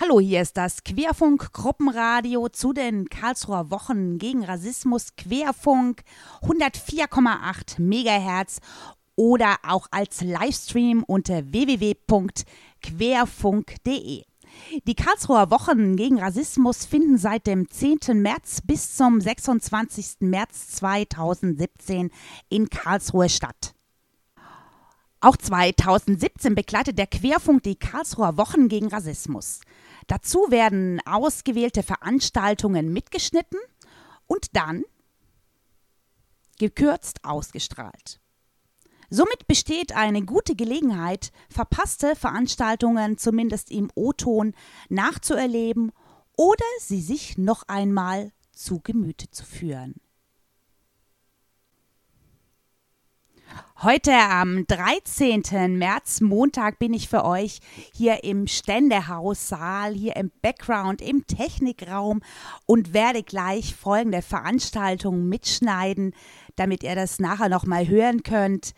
Hallo, hier ist das Querfunk Gruppenradio zu den Karlsruher Wochen gegen Rassismus Querfunk 104,8 Megahertz oder auch als Livestream unter www.querfunk.de. Die Karlsruher Wochen gegen Rassismus finden seit dem 10. März bis zum 26. März 2017 in Karlsruhe statt. Auch 2017 begleitet der Querfunk die Karlsruher Wochen gegen Rassismus. Dazu werden ausgewählte Veranstaltungen mitgeschnitten und dann gekürzt ausgestrahlt. Somit besteht eine gute Gelegenheit, verpasste Veranstaltungen zumindest im O-Ton nachzuerleben oder sie sich noch einmal zu Gemüte zu führen. Heute am 13. März, Montag, bin ich für euch hier im Ständehaussaal, hier im Background, im Technikraum und werde gleich folgende Veranstaltung mitschneiden, damit ihr das nachher nochmal hören könnt.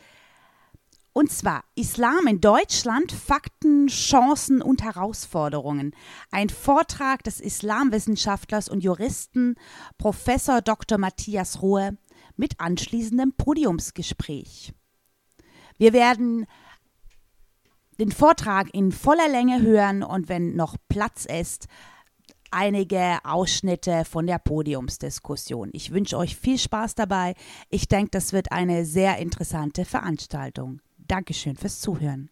Und zwar Islam in Deutschland, Fakten, Chancen und Herausforderungen. Ein Vortrag des Islamwissenschaftlers und Juristen Professor Dr. Matthias Rohe mit anschließendem Podiumsgespräch. Wir werden den Vortrag in voller Länge hören und wenn noch Platz ist, einige Ausschnitte von der Podiumsdiskussion. Ich wünsche euch viel Spaß dabei. Ich denke, das wird eine sehr interessante Veranstaltung. Dankeschön fürs Zuhören.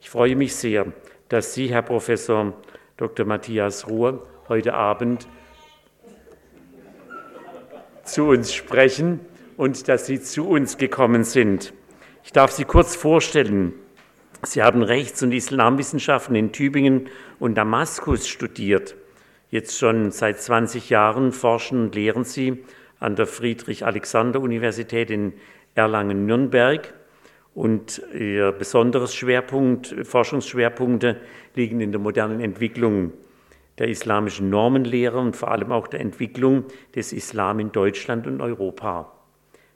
Ich freue mich sehr, dass Sie, Herr Professor Dr. Matthias Ruhr, heute Abend zu uns sprechen und dass Sie zu uns gekommen sind. Ich darf Sie kurz vorstellen. Sie haben Rechts- und Islamwissenschaften in Tübingen und Damaskus studiert. Jetzt schon seit 20 Jahren forschen und lehren Sie an der Friedrich-Alexander-Universität in Erlangen-Nürnberg. Und Ihr besonderes Schwerpunkt, Forschungsschwerpunkte liegen in der modernen Entwicklung der islamischen Normenlehre und vor allem auch der Entwicklung des Islam in Deutschland und Europa.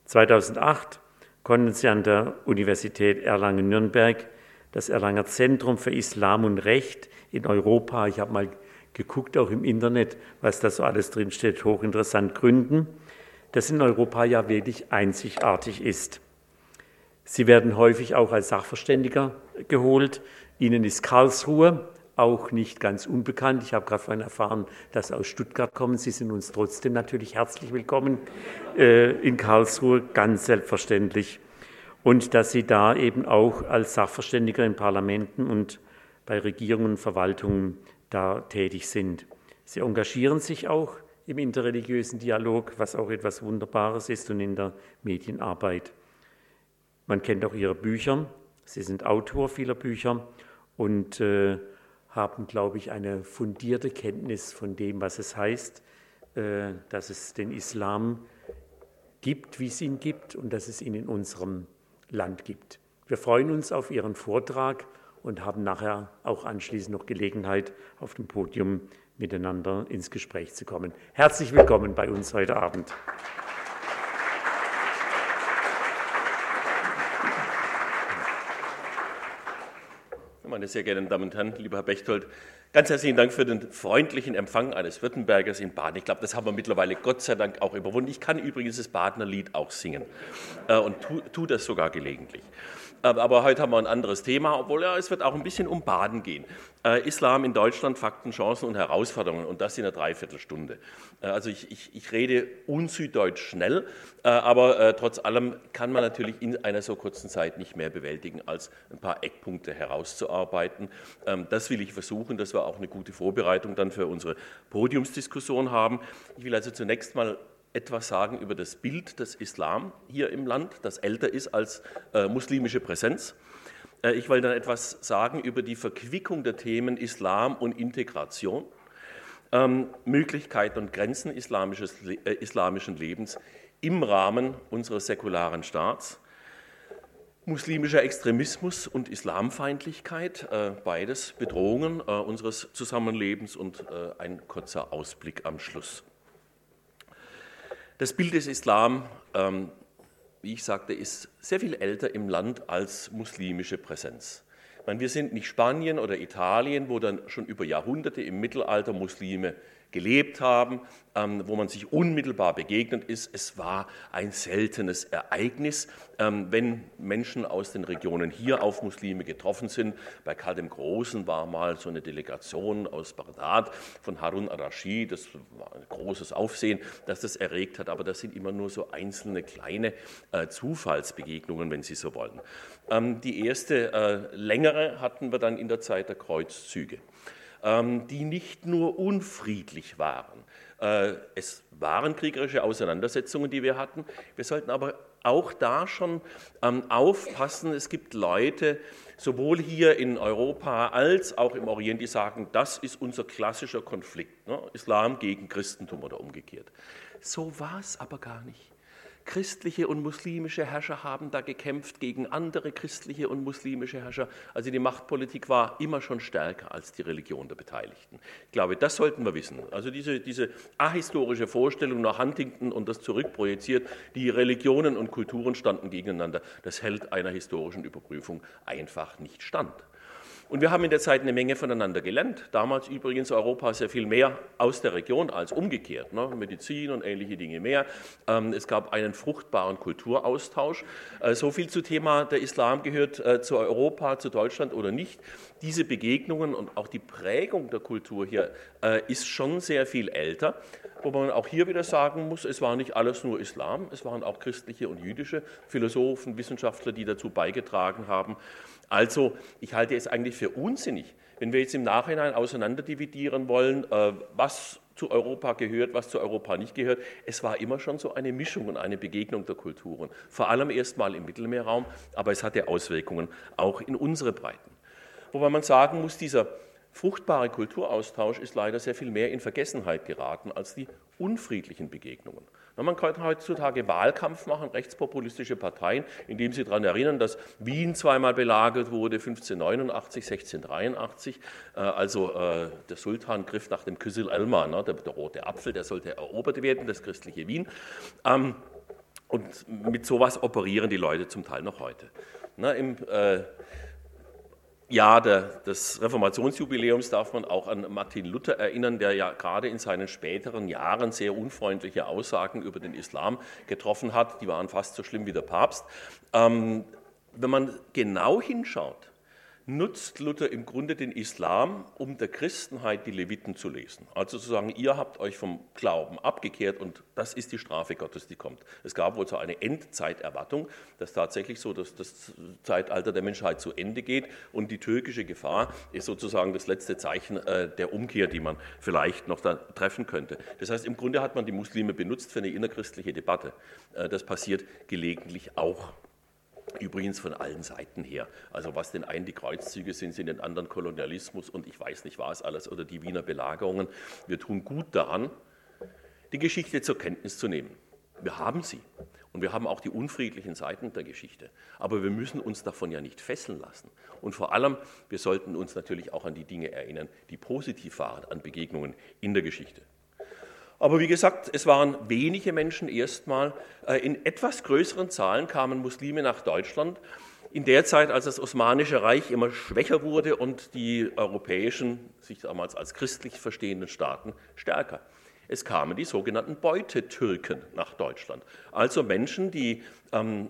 2008 konnten sie an der Universität Erlangen-Nürnberg das Erlanger Zentrum für Islam und Recht in Europa, ich habe mal geguckt, auch im Internet, was da so alles drinsteht, hochinteressant gründen, das in Europa ja wirklich einzigartig ist. Sie werden häufig auch als Sachverständiger geholt. Ihnen ist Karlsruhe auch nicht ganz unbekannt. Ich habe gerade vorhin erfahren, dass Sie aus Stuttgart kommen. Sie sind uns trotzdem natürlich herzlich willkommen äh, in Karlsruhe, ganz selbstverständlich. Und dass Sie da eben auch als Sachverständiger in Parlamenten und bei Regierungen und Verwaltungen da tätig sind. Sie engagieren sich auch im interreligiösen Dialog, was auch etwas Wunderbares ist und in der Medienarbeit. Man kennt auch Ihre Bücher. Sie sind Autor vieler Bücher und äh, haben, glaube ich, eine fundierte Kenntnis von dem, was es heißt, äh, dass es den Islam gibt, wie es ihn gibt und dass es ihn in unserem Land gibt. Wir freuen uns auf Ihren Vortrag und haben nachher auch anschließend noch Gelegenheit, auf dem Podium miteinander ins Gespräch zu kommen. Herzlich willkommen bei uns heute Abend. Meine sehr geehrten Damen und Herren, lieber Herr Bechtold, ganz herzlichen Dank für den freundlichen Empfang eines Württembergers in Baden. Ich glaube, das haben wir mittlerweile Gott sei Dank auch überwunden. Ich kann übrigens das Badener Lied auch singen äh, und tue tu das sogar gelegentlich. Aber heute haben wir ein anderes Thema, obwohl ja, es wird auch ein bisschen um Baden gehen. Äh, Islam in Deutschland, Fakten, Chancen und Herausforderungen und das in einer Dreiviertelstunde. Äh, also ich, ich, ich rede unsüddeutsch schnell, äh, aber äh, trotz allem kann man natürlich in einer so kurzen Zeit nicht mehr bewältigen, als ein paar Eckpunkte herauszuarbeiten. Ähm, das will ich versuchen, dass wir auch eine gute Vorbereitung dann für unsere Podiumsdiskussion haben. Ich will also zunächst mal etwas sagen über das Bild des Islam hier im Land, das älter ist als äh, muslimische Präsenz. Äh, ich will dann etwas sagen über die Verquickung der Themen Islam und Integration, ähm, Möglichkeiten und Grenzen islamisches, äh, islamischen Lebens im Rahmen unseres säkularen Staats. Muslimischer Extremismus und Islamfeindlichkeit, äh, beides Bedrohungen äh, unseres Zusammenlebens und äh, ein kurzer Ausblick am Schluss. Das Bild des Islam, ähm, wie ich sagte, ist sehr viel älter im Land als muslimische Präsenz. Meine, wir sind nicht Spanien oder Italien, wo dann schon über Jahrhunderte im Mittelalter Muslime gelebt haben, ähm, wo man sich unmittelbar begegnet ist. Es war ein seltenes Ereignis, ähm, wenn Menschen aus den Regionen hier auf Muslime getroffen sind. Bei Karl dem Großen war mal so eine Delegation aus Bagdad von Harun al-Rashid. Das war ein großes Aufsehen, das das erregt hat. Aber das sind immer nur so einzelne kleine äh, Zufallsbegegnungen, wenn Sie so wollen. Ähm, die erste äh, längere hatten wir dann in der Zeit der Kreuzzüge. Ähm, die nicht nur unfriedlich waren. Äh, es waren kriegerische Auseinandersetzungen, die wir hatten. Wir sollten aber auch da schon ähm, aufpassen. Es gibt Leute, sowohl hier in Europa als auch im Orient, die sagen, das ist unser klassischer Konflikt, ne? Islam gegen Christentum oder umgekehrt. So war es aber gar nicht. Christliche und muslimische Herrscher haben da gekämpft gegen andere christliche und muslimische Herrscher. Also die Machtpolitik war immer schon stärker als die Religion der Beteiligten. Ich glaube, das sollten wir wissen. Also diese, diese ahistorische Vorstellung nach Huntington und das zurückprojiziert, die Religionen und Kulturen standen gegeneinander, das hält einer historischen Überprüfung einfach nicht stand. Und wir haben in der Zeit eine Menge voneinander gelernt. Damals übrigens Europa sehr viel mehr aus der Region als umgekehrt. Ne? Medizin und ähnliche Dinge mehr. Ähm, es gab einen fruchtbaren Kulturaustausch. Äh, so viel zu Thema, der Islam gehört äh, zu Europa, zu Deutschland oder nicht. Diese Begegnungen und auch die Prägung der Kultur hier äh, ist schon sehr viel älter. Wo man auch hier wieder sagen muss, es war nicht alles nur Islam, es waren auch christliche und jüdische Philosophen, Wissenschaftler, die dazu beigetragen haben. Also ich halte es eigentlich für unsinnig, wenn wir jetzt im Nachhinein auseinanderdividieren wollen, äh, was zu Europa gehört, was zu Europa nicht gehört. Es war immer schon so eine Mischung und eine Begegnung der Kulturen. Vor allem erst mal im Mittelmeerraum, aber es hatte Auswirkungen auch in unsere Breiten. Wobei man sagen muss, dieser fruchtbare Kulturaustausch ist leider sehr viel mehr in Vergessenheit geraten als die unfriedlichen Begegnungen. Man kann heutzutage Wahlkampf machen, rechtspopulistische Parteien, indem sie daran erinnern, dass Wien zweimal belagert wurde, 1589, 1683. Äh, also äh, der Sultan griff nach dem Küssel Elmar, ne, der rote Apfel, der sollte erobert werden, das christliche Wien. Ähm, und mit sowas operieren die Leute zum Teil noch heute. Im äh, Jahr des Reformationsjubiläums darf man auch an Martin Luther erinnern, der ja gerade in seinen späteren Jahren sehr unfreundliche Aussagen über den Islam getroffen hat. Die waren fast so schlimm wie der Papst. Ähm, wenn man genau hinschaut, nutzt Luther im Grunde den Islam, um der Christenheit die Leviten zu lesen. Also zu sagen, ihr habt euch vom Glauben abgekehrt und das ist die Strafe Gottes, die kommt. Es gab wohl so eine Endzeiterwartung, dass tatsächlich so dass das Zeitalter der Menschheit zu Ende geht und die türkische Gefahr ist sozusagen das letzte Zeichen äh, der Umkehr, die man vielleicht noch treffen könnte. Das heißt, im Grunde hat man die Muslime benutzt für eine innerchristliche Debatte. Äh, das passiert gelegentlich auch. Übrigens von allen Seiten her. Also was den einen die Kreuzzüge sind, sind den anderen Kolonialismus und ich weiß nicht was alles oder die Wiener Belagerungen. Wir tun gut daran, die Geschichte zur Kenntnis zu nehmen. Wir haben sie und wir haben auch die unfriedlichen Seiten der Geschichte. Aber wir müssen uns davon ja nicht fesseln lassen. Und vor allem, wir sollten uns natürlich auch an die Dinge erinnern, die positiv waren, an Begegnungen in der Geschichte. Aber wie gesagt, es waren wenige Menschen erstmal. Äh, in etwas größeren Zahlen kamen Muslime nach Deutschland. In der Zeit, als das Osmanische Reich immer schwächer wurde und die europäischen, sich damals als christlich verstehenden Staaten stärker. Es kamen die sogenannten Beutetürken nach Deutschland. Also Menschen, die ähm,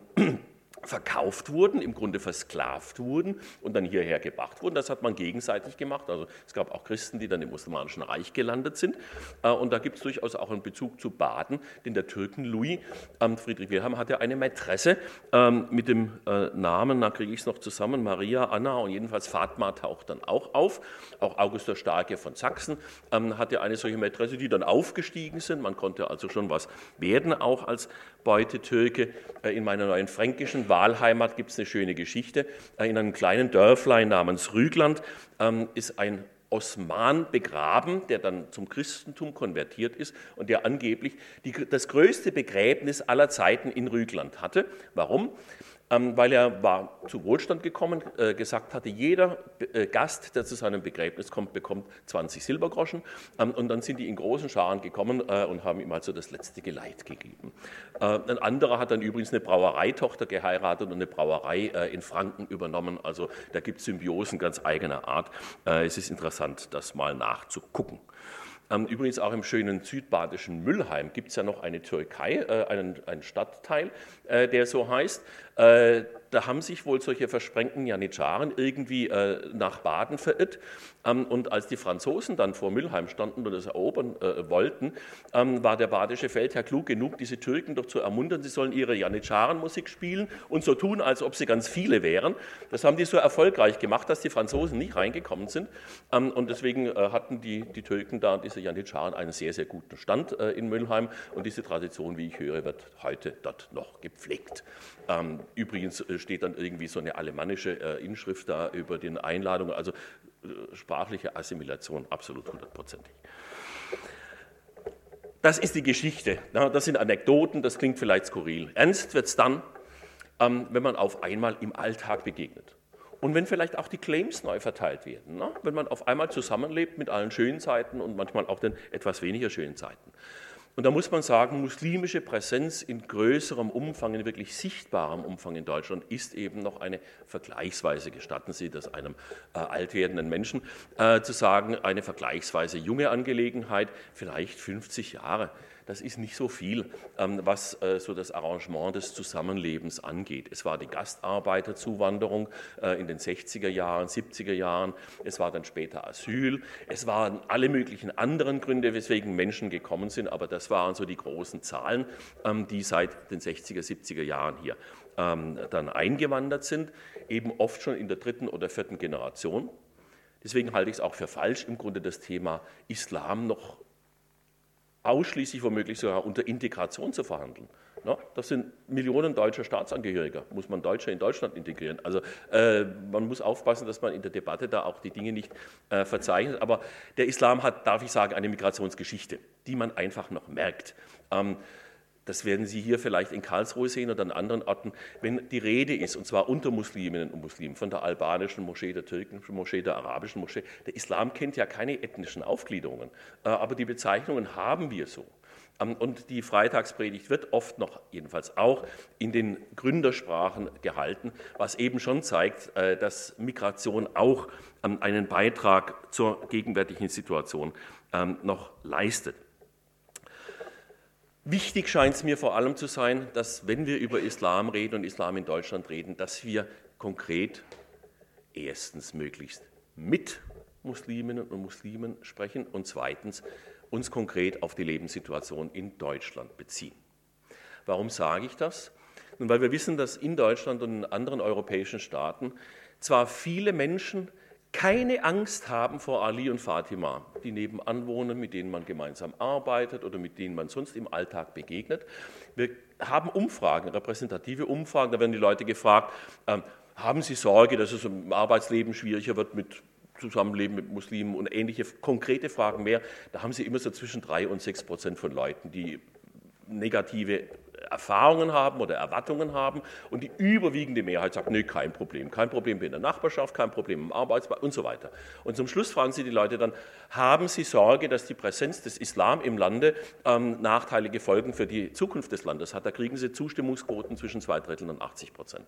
verkauft wurden, im Grunde versklavt wurden und dann hierher gebracht wurden. Das hat man gegenseitig gemacht. Also es gab auch Christen, die dann im Osmanischen Reich gelandet sind. Äh, und da gibt es durchaus auch einen Bezug zu Baden, denn der Türken Louis ähm, Friedrich Wilhelm hatte eine Mätresse ähm, mit dem äh, Namen, da kriege ich es noch zusammen, Maria, Anna und jedenfalls Fatma taucht dann auch auf. Auch August der Starke von Sachsen ähm, hatte eine solche Mätresse, die dann aufgestiegen sind. Man konnte also schon was werden, auch als Beutetürke. Äh, in meiner neuen fränkischen Wahlheimat gibt es eine schöne Geschichte. In einem kleinen Dörflein namens Rügland ähm, ist ein Osman begraben, der dann zum Christentum konvertiert ist und der angeblich die, das größte Begräbnis aller Zeiten in Rügland hatte. Warum? Ähm, weil er war zu Wohlstand gekommen, äh, gesagt hatte, jeder äh, Gast, der zu seinem Begräbnis kommt, bekommt 20 Silbergroschen. Ähm, und dann sind die in großen Scharen gekommen äh, und haben ihm also das letzte Geleit gegeben. Ein anderer hat dann übrigens eine Brauereitochter geheiratet und eine Brauerei in Franken übernommen. Also da gibt es Symbiosen ganz eigener Art. Es ist interessant, das mal nachzugucken. Ähm, übrigens auch im schönen südbadischen Müllheim gibt es ja noch eine Türkei, einen, einen Stadtteil, äh, der so heißt. Äh, da haben sich wohl solche versprengten Janitscharen irgendwie äh, nach Baden verirrt. Ähm, und als die Franzosen dann vor Mülheim standen und es erobern äh, wollten, ähm, war der badische Feldherr klug genug, diese Türken doch zu ermuntern, sie sollen ihre Janitscharenmusik spielen und so tun, als ob sie ganz viele wären. Das haben die so erfolgreich gemacht, dass die Franzosen nicht reingekommen sind. Ähm, und deswegen äh, hatten die, die Türken da, diese Janitscharen, einen sehr, sehr guten Stand äh, in Mülheim. Und diese Tradition, wie ich höre, wird heute dort noch gepflegt. Ähm, übrigens äh, steht dann irgendwie so eine alemannische äh, Inschrift da über den Einladungen, also äh, sprachliche Assimilation absolut hundertprozentig. Das ist die Geschichte. Das sind Anekdoten, das klingt vielleicht skurril. Ernst wird es dann, ähm, wenn man auf einmal im Alltag begegnet. Und wenn vielleicht auch die Claims neu verteilt werden, wenn man auf einmal zusammenlebt mit allen schönen Zeiten und manchmal auch den etwas weniger schönen Zeiten. Und da muss man sagen, muslimische Präsenz in größerem Umfang, in wirklich sichtbarem Umfang in Deutschland ist eben noch eine vergleichsweise, gestatten Sie das einem äh, altwerdenden Menschen äh, zu sagen, eine vergleichsweise junge Angelegenheit, vielleicht 50 Jahre das ist nicht so viel, ähm, was äh, so das Arrangement des Zusammenlebens angeht. Es war die Gastarbeiterzuwanderung äh, in den 60er Jahren, 70er Jahren, es war dann später Asyl, es waren alle möglichen anderen Gründe, weswegen Menschen gekommen sind, aber das waren so die großen Zahlen, ähm, die seit den 60er, 70er Jahren hier ähm, dann eingewandert sind, eben oft schon in der dritten oder vierten Generation. Deswegen halte ich es auch für falsch, im Grunde das Thema Islam noch ausschließlich womöglich sogar unter Integration zu verhandeln. das sind Millionen deutscher Staatsangehöriger, muss man Deutsche in Deutschland integrieren. Also äh, man muss aufpassen, dass man in der Debatte da auch die Dinge nicht äh, verzeichnet. Aber der Islam hat, darf ich sagen, eine Migrationsgeschichte, die man einfach noch merkt. Ähm, das werden Sie hier vielleicht in Karlsruhe sehen oder an anderen Orten, wenn die Rede ist, und zwar unter Musliminnen und Muslimen, von der albanischen Moschee, der türkischen Moschee, der arabischen Moschee. Der Islam kennt ja keine ethnischen Aufgliederungen, äh, aber die Bezeichnungen haben wir so. Ähm, und die Freitagspredigt wird oft noch, jedenfalls auch, in den Gründersprachen gehalten, was eben schon zeigt, äh, dass Migration auch ähm, einen Beitrag zur gegenwärtigen Situation ähm, noch leistet. Wichtig scheint es mir vor allem zu sein, dass wenn wir über Islam reden und Islam in Deutschland reden, dass wir konkret erstens möglichst mit Musliminnen und Muslimen sprechen und zweitens uns konkret auf die Lebenssituation in Deutschland beziehen. Warum sage ich das? Nun, weil wir wissen, dass in Deutschland und in anderen europäischen Staaten zwar viele Menschen keine Angst haben vor Ali und Fatima, die nebenan wohnen, mit denen man gemeinsam arbeitet oder mit denen man sonst im Alltag begegnet. Wir haben Umfragen, repräsentative Umfragen, da werden die Leute gefragt, äh, haben Sie Sorge, dass es im Arbeitsleben schwieriger wird mit Zusammenleben mit Muslimen und ähnliche konkrete Fragen mehr. Da haben Sie immer so zwischen drei und sechs Prozent von Leuten, die negative Erfahrungen haben oder Erwartungen haben und die überwiegende Mehrheit sagt, nee, kein Problem, kein Problem in der Nachbarschaft, kein Problem im Arbeitsplatz und so weiter. Und zum Schluss fragen Sie die Leute dann, haben Sie Sorge, dass die Präsenz des Islam im Lande ähm, nachteilige Folgen für die Zukunft des Landes hat? Da kriegen Sie Zustimmungsquoten zwischen zwei Dritteln und 80 Prozent.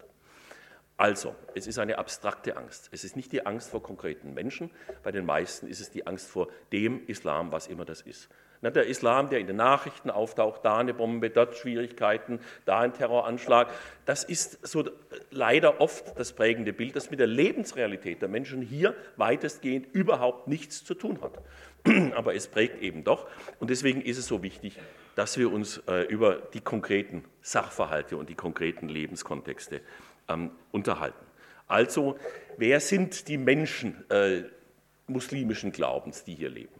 Also, es ist eine abstrakte Angst. Es ist nicht die Angst vor konkreten Menschen. Bei den meisten ist es die Angst vor dem Islam, was immer das ist. Der Islam, der in den Nachrichten auftaucht, da eine Bombe, dort Schwierigkeiten, da ein Terroranschlag, das ist so leider oft das prägende Bild, das mit der Lebensrealität der Menschen hier weitestgehend überhaupt nichts zu tun hat. Aber es prägt eben doch. Und deswegen ist es so wichtig, dass wir uns äh, über die konkreten Sachverhalte und die konkreten Lebenskontexte ähm, unterhalten. Also, wer sind die Menschen äh, muslimischen Glaubens, die hier leben?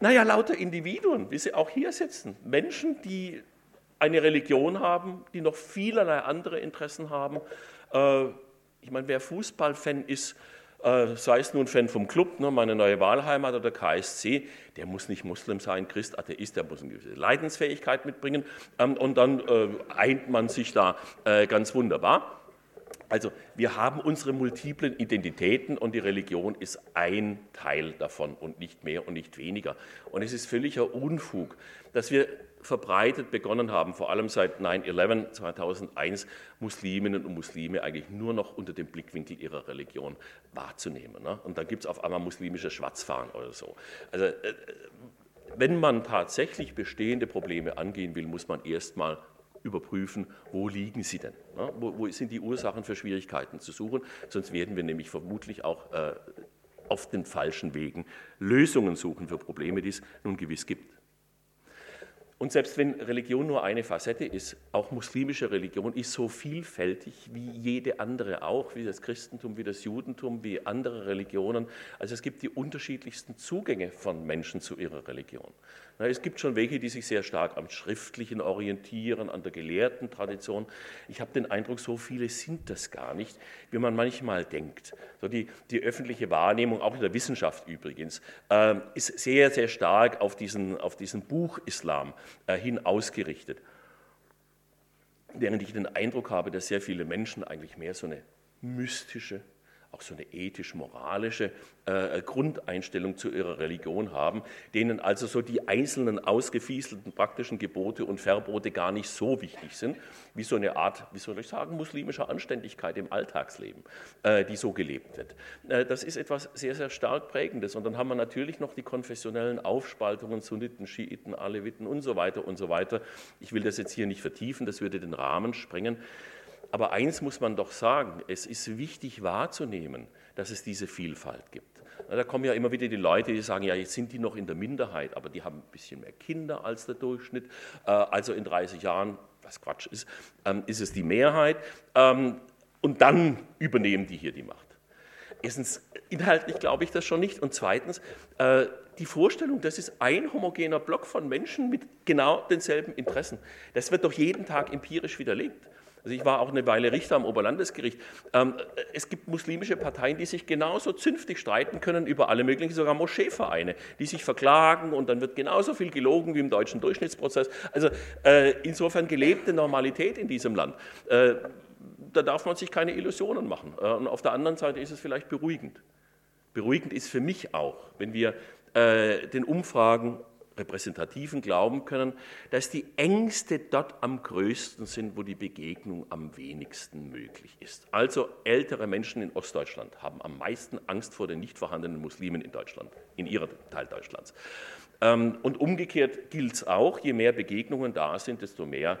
Naja, lauter Individuen, wie sie auch hier sitzen. Menschen, die eine Religion haben, die noch vielerlei andere Interessen haben. Äh, ich meine, wer Fußballfan ist, äh, sei es nun Fan vom Club, ne, meine neue Wahlheimat oder KSC, der muss nicht Muslim sein, Christ, Atheist, der muss eine gewisse Leidensfähigkeit mitbringen ähm, und dann äh, eint man sich da ganz wunderbar. Also wir haben unsere multiplen Identitäten und die Religion ist ein Teil davon und nicht mehr und nicht weniger. Und es ist völliger Unfug, dass wir verbreitet begonnen haben, vor allem seit 9-11 2001, Musliminnen und Muslime eigentlich nur noch unter dem Blickwinkel ihrer Religion wahrzunehmen. Ne? Und dann gibt es auf einmal muslimische Schwarzfahren oder so. Also äh, wenn man tatsächlich bestehende Probleme angehen will, muss man erstmal überprüfen, wo liegen sie denn? Ne? Wo, wo, sind die Ursachen für Schwierigkeiten zu suchen? Sonst werden wir nämlich vermutlich auch äh, auf den falschen Wegen Lösungen suchen für Probleme, die es nun gewiss gibt. Und selbst wenn Religion nur eine Facette ist, auch muslimische Religion ist so vielfältig wie jede andere auch, wie das Christentum, wie das Judentum, wie andere Religionen. Also es gibt die unterschiedlichsten Zugänge von Menschen zu ihrer Religion. Es gibt schon welche, die sich sehr stark am Schriftlichen orientieren, an der gelehrten Tradition. Ich habe den Eindruck, so viele sind das gar nicht, wie man manchmal denkt. So die, die öffentliche Wahrnehmung, auch in der Wissenschaft übrigens, äh, ist sehr, sehr stark auf diesen, auf diesen Buch-Islam äh, hin ausgerichtet. Während ich den Eindruck habe, dass sehr viele Menschen eigentlich mehr so eine mystische, auch so eine ethisch-moralische äh, Grundeinstellung zu ihrer Religion haben, denen also so die einzelnen ausgefieselten praktischen Gebote und Verbote gar nicht so wichtig sind, wie so eine Art, wie soll ich sagen, muslimischer Anständigkeit im Alltagsleben, äh, die so gelebt wird. Äh, das ist etwas sehr, sehr stark Prägendes. Und dann haben wir natürlich noch die konfessionellen Aufspaltungen, Sunniten, Schiiten, Aleviten und so weiter und so weiter. Ich will das jetzt hier nicht vertiefen, das würde den Rahmen sprengen. Aber eins muss man doch sagen, es ist wichtig wahrzunehmen, dass es diese Vielfalt gibt. Da kommen ja immer wieder die Leute, die sagen, ja, jetzt sind die noch in der Minderheit, aber die haben ein bisschen mehr Kinder als der Durchschnitt. Äh, also in 30 Jahren, was Quatsch ist, ähm, ist es die Mehrheit. Ähm, und dann übernehmen die hier die Macht. Erstens, inhaltlich glaube ich das schon nicht. Und zweitens, äh, die Vorstellung, das ist ein homogener Block von Menschen mit genau denselben Interessen. Das wird doch jeden Tag empirisch widerlegt. Also ich war auch eine Weile Richter am Oberlandesgericht. Ähm, es gibt muslimische Parteien, die sich genauso zünftig streiten können über alle möglichen, sogar Moscheevereine, die sich verklagen und dann wird genauso viel gelogen wie im deutschen Durchschnittsprozess. Also äh, insofern gelebte Normalität in diesem Land. Äh, da darf man sich keine Illusionen machen. Äh, und auf der anderen Seite ist es vielleicht beruhigend. Beruhigend ist für mich auch, wenn wir den Umfragen Repräsentativen glauben können, dass die Ängste dort am größten sind, wo die Begegnung am wenigsten möglich ist. Also ältere Menschen in Ostdeutschland haben am meisten Angst vor den nicht vorhandenen Muslimen in Deutschland, in ihrem Teil Deutschlands. Ähm, und umgekehrt gilt es auch, je mehr Begegnungen da sind, desto mehr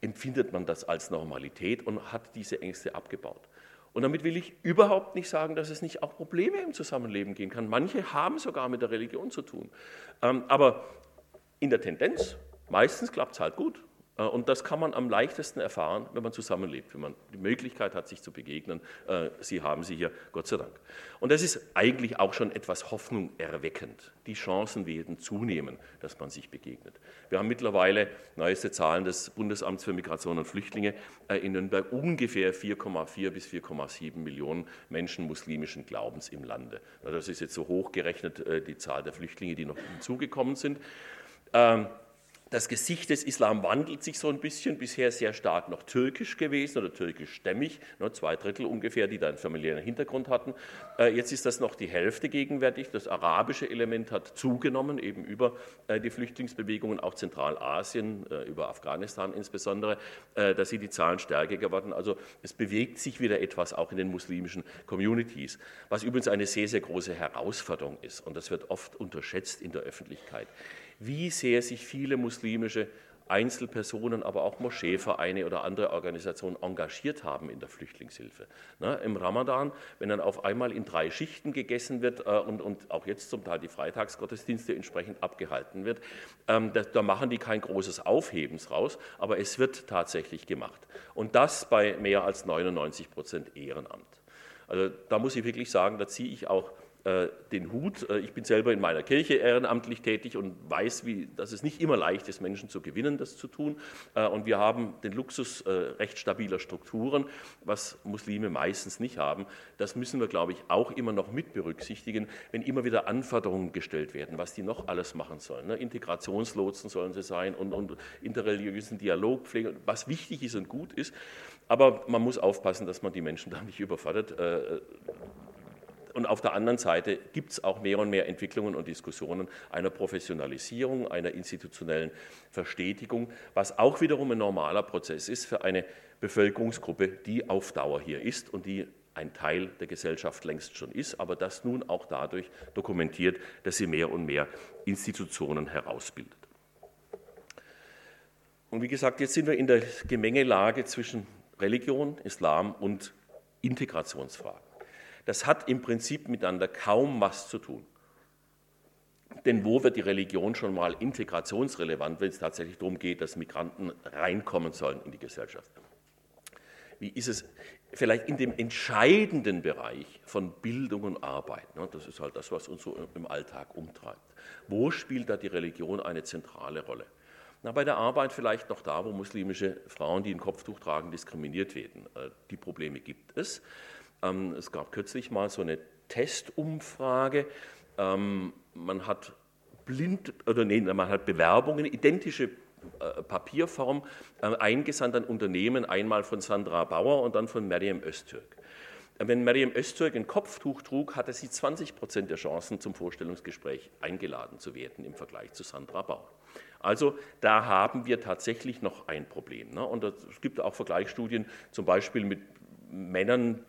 empfindet man das als Normalität und hat diese Ängste abgebaut. Und damit will ich überhaupt nicht sagen, dass es nicht auch Probleme im Zusammenleben geben kann. Manche haben sogar mit der Religion zu tun. Ähm, aber in der Tendenz, meistens klappt es halt gut. Äh, und das kann man am leichtesten erfahren, wenn man zusammenlebt, wenn man die Möglichkeit hat, sich zu begegnen. Äh, sie haben sie hier, Gott sei Dank. Und das ist eigentlich auch schon etwas Hoffnung erweckend. Die Chancen werden zunehmen, dass man sich begegnet. Wir haben mittlerweile neueste Zahlen des Bundesamts für Migration und Flüchtlinge äh, in Nürnberg ungefähr 4,4 bis 4,7 Millionen Menschen muslimischen Glaubens im Lande. Das ist jetzt so hochgerechnet die Zahl der Flüchtlinge, die noch hinzugekommen sind. Das Gesicht des Islam wandelt sich so ein bisschen, bisher sehr stark noch türkisch gewesen oder türkischstämmig, nur zwei Drittel ungefähr, die da einen familiären Hintergrund hatten. Äh, jetzt ist das noch die Hälfte gegenwärtig. Das arabische Element hat zugenommen, eben über äh, die Flüchtlingsbewegungen, auch Zentralasien, äh, über Afghanistan insbesondere. Da sind die Zahlen stärker geworden. Also es bewegt sich wieder etwas auch in den muslimischen Communities, was übrigens eine sehr, sehr große Herausforderung ist. Und das wird oft unterschätzt in der Öffentlichkeit wie sehr sich viele muslimische Einzelpersonen, aber auch Moscheevereine oder andere Organisationen engagiert haben in der Flüchtlingshilfe. Ne, Im Ramadan, wenn dann auf einmal in drei Schichten gegessen wird äh, und, und, auch jetzt zum Teil die Freitagsgottesdienste entsprechend abgehalten wird, ähm, da, da, machen die kein großes Aufhebens raus, aber es wird tatsächlich gemacht. Und das bei mehr als 99 Prozent Ehrenamt. Also da muss ich wirklich sagen, da ziehe ich auch den Hut. Äh, ich bin selber in meiner Kirche ehrenamtlich tätig und weiß, wie, dass es nicht immer leicht ist, Menschen zu gewinnen, das zu tun. Äh, und wir haben den Luxus recht stabiler Strukturen, was Muslime meistens nicht haben. Das müssen wir, glaube ich, auch immer noch mit berücksichtigen, wenn immer wieder Anforderungen gestellt werden, was die noch alles machen sollen. Ne? Integrationslotsen sollen sie sein und, und interreligiösen Dialog pflegen, was wichtig ist und gut ist. Aber man muss aufpassen, dass man die Menschen da nicht überfordert. Und auf der anderen Seite gibt es auch mehr und mehr Entwicklungen und Diskussionen einer Professionalisierung, einer institutionellen Verstetigung, was auch wiederum ein normaler Prozess ist für eine Bevölkerungsgruppe, die auf Dauer hier ist und die ein Teil der Gesellschaft längst schon ist, aber das nun auch dadurch dokumentiert, dass sie mehr und mehr Institutionen herausbildet. Und wie gesagt, jetzt sind wir in der Gemengelage zwischen Religion, Islam und Integrationsfragen. Das hat im Prinzip miteinander kaum was zu tun. Denn wo wird die Religion schon mal integrationsrelevant, wenn es tatsächlich darum geht, dass Migranten reinkommen sollen in die Gesellschaft? Wie ist es vielleicht in dem entscheidenden Bereich von Bildung und Arbeit? Ne? Das ist halt das, was uns so im Alltag umtreibt. Wo spielt da die Religion eine zentrale Rolle? Na, bei der Arbeit vielleicht noch da, wo muslimische Frauen, die ein Kopftuch tragen, diskriminiert werden. Äh, die Probleme gibt es. Ähm, es gab kürzlich mal so eine Testumfrage. Ähm, man hat blind oder nee, man hat Bewerbungen, identische äh, Papierform äh, eingesandt an Unternehmen, einmal von Sandra Bauer und dann von Miriam Öztürk. Äh, wenn Miriam Öztürk ein Kopftuch trug, hatte sie 20 Prozent der Chancen, zum Vorstellungsgespräch eingeladen zu werden im Vergleich zu Sandra Bauer. Also da haben wir tatsächlich noch ein Problem. Ne? Und es gibt auch Vergleichsstudien, zum Beispiel mit Männern,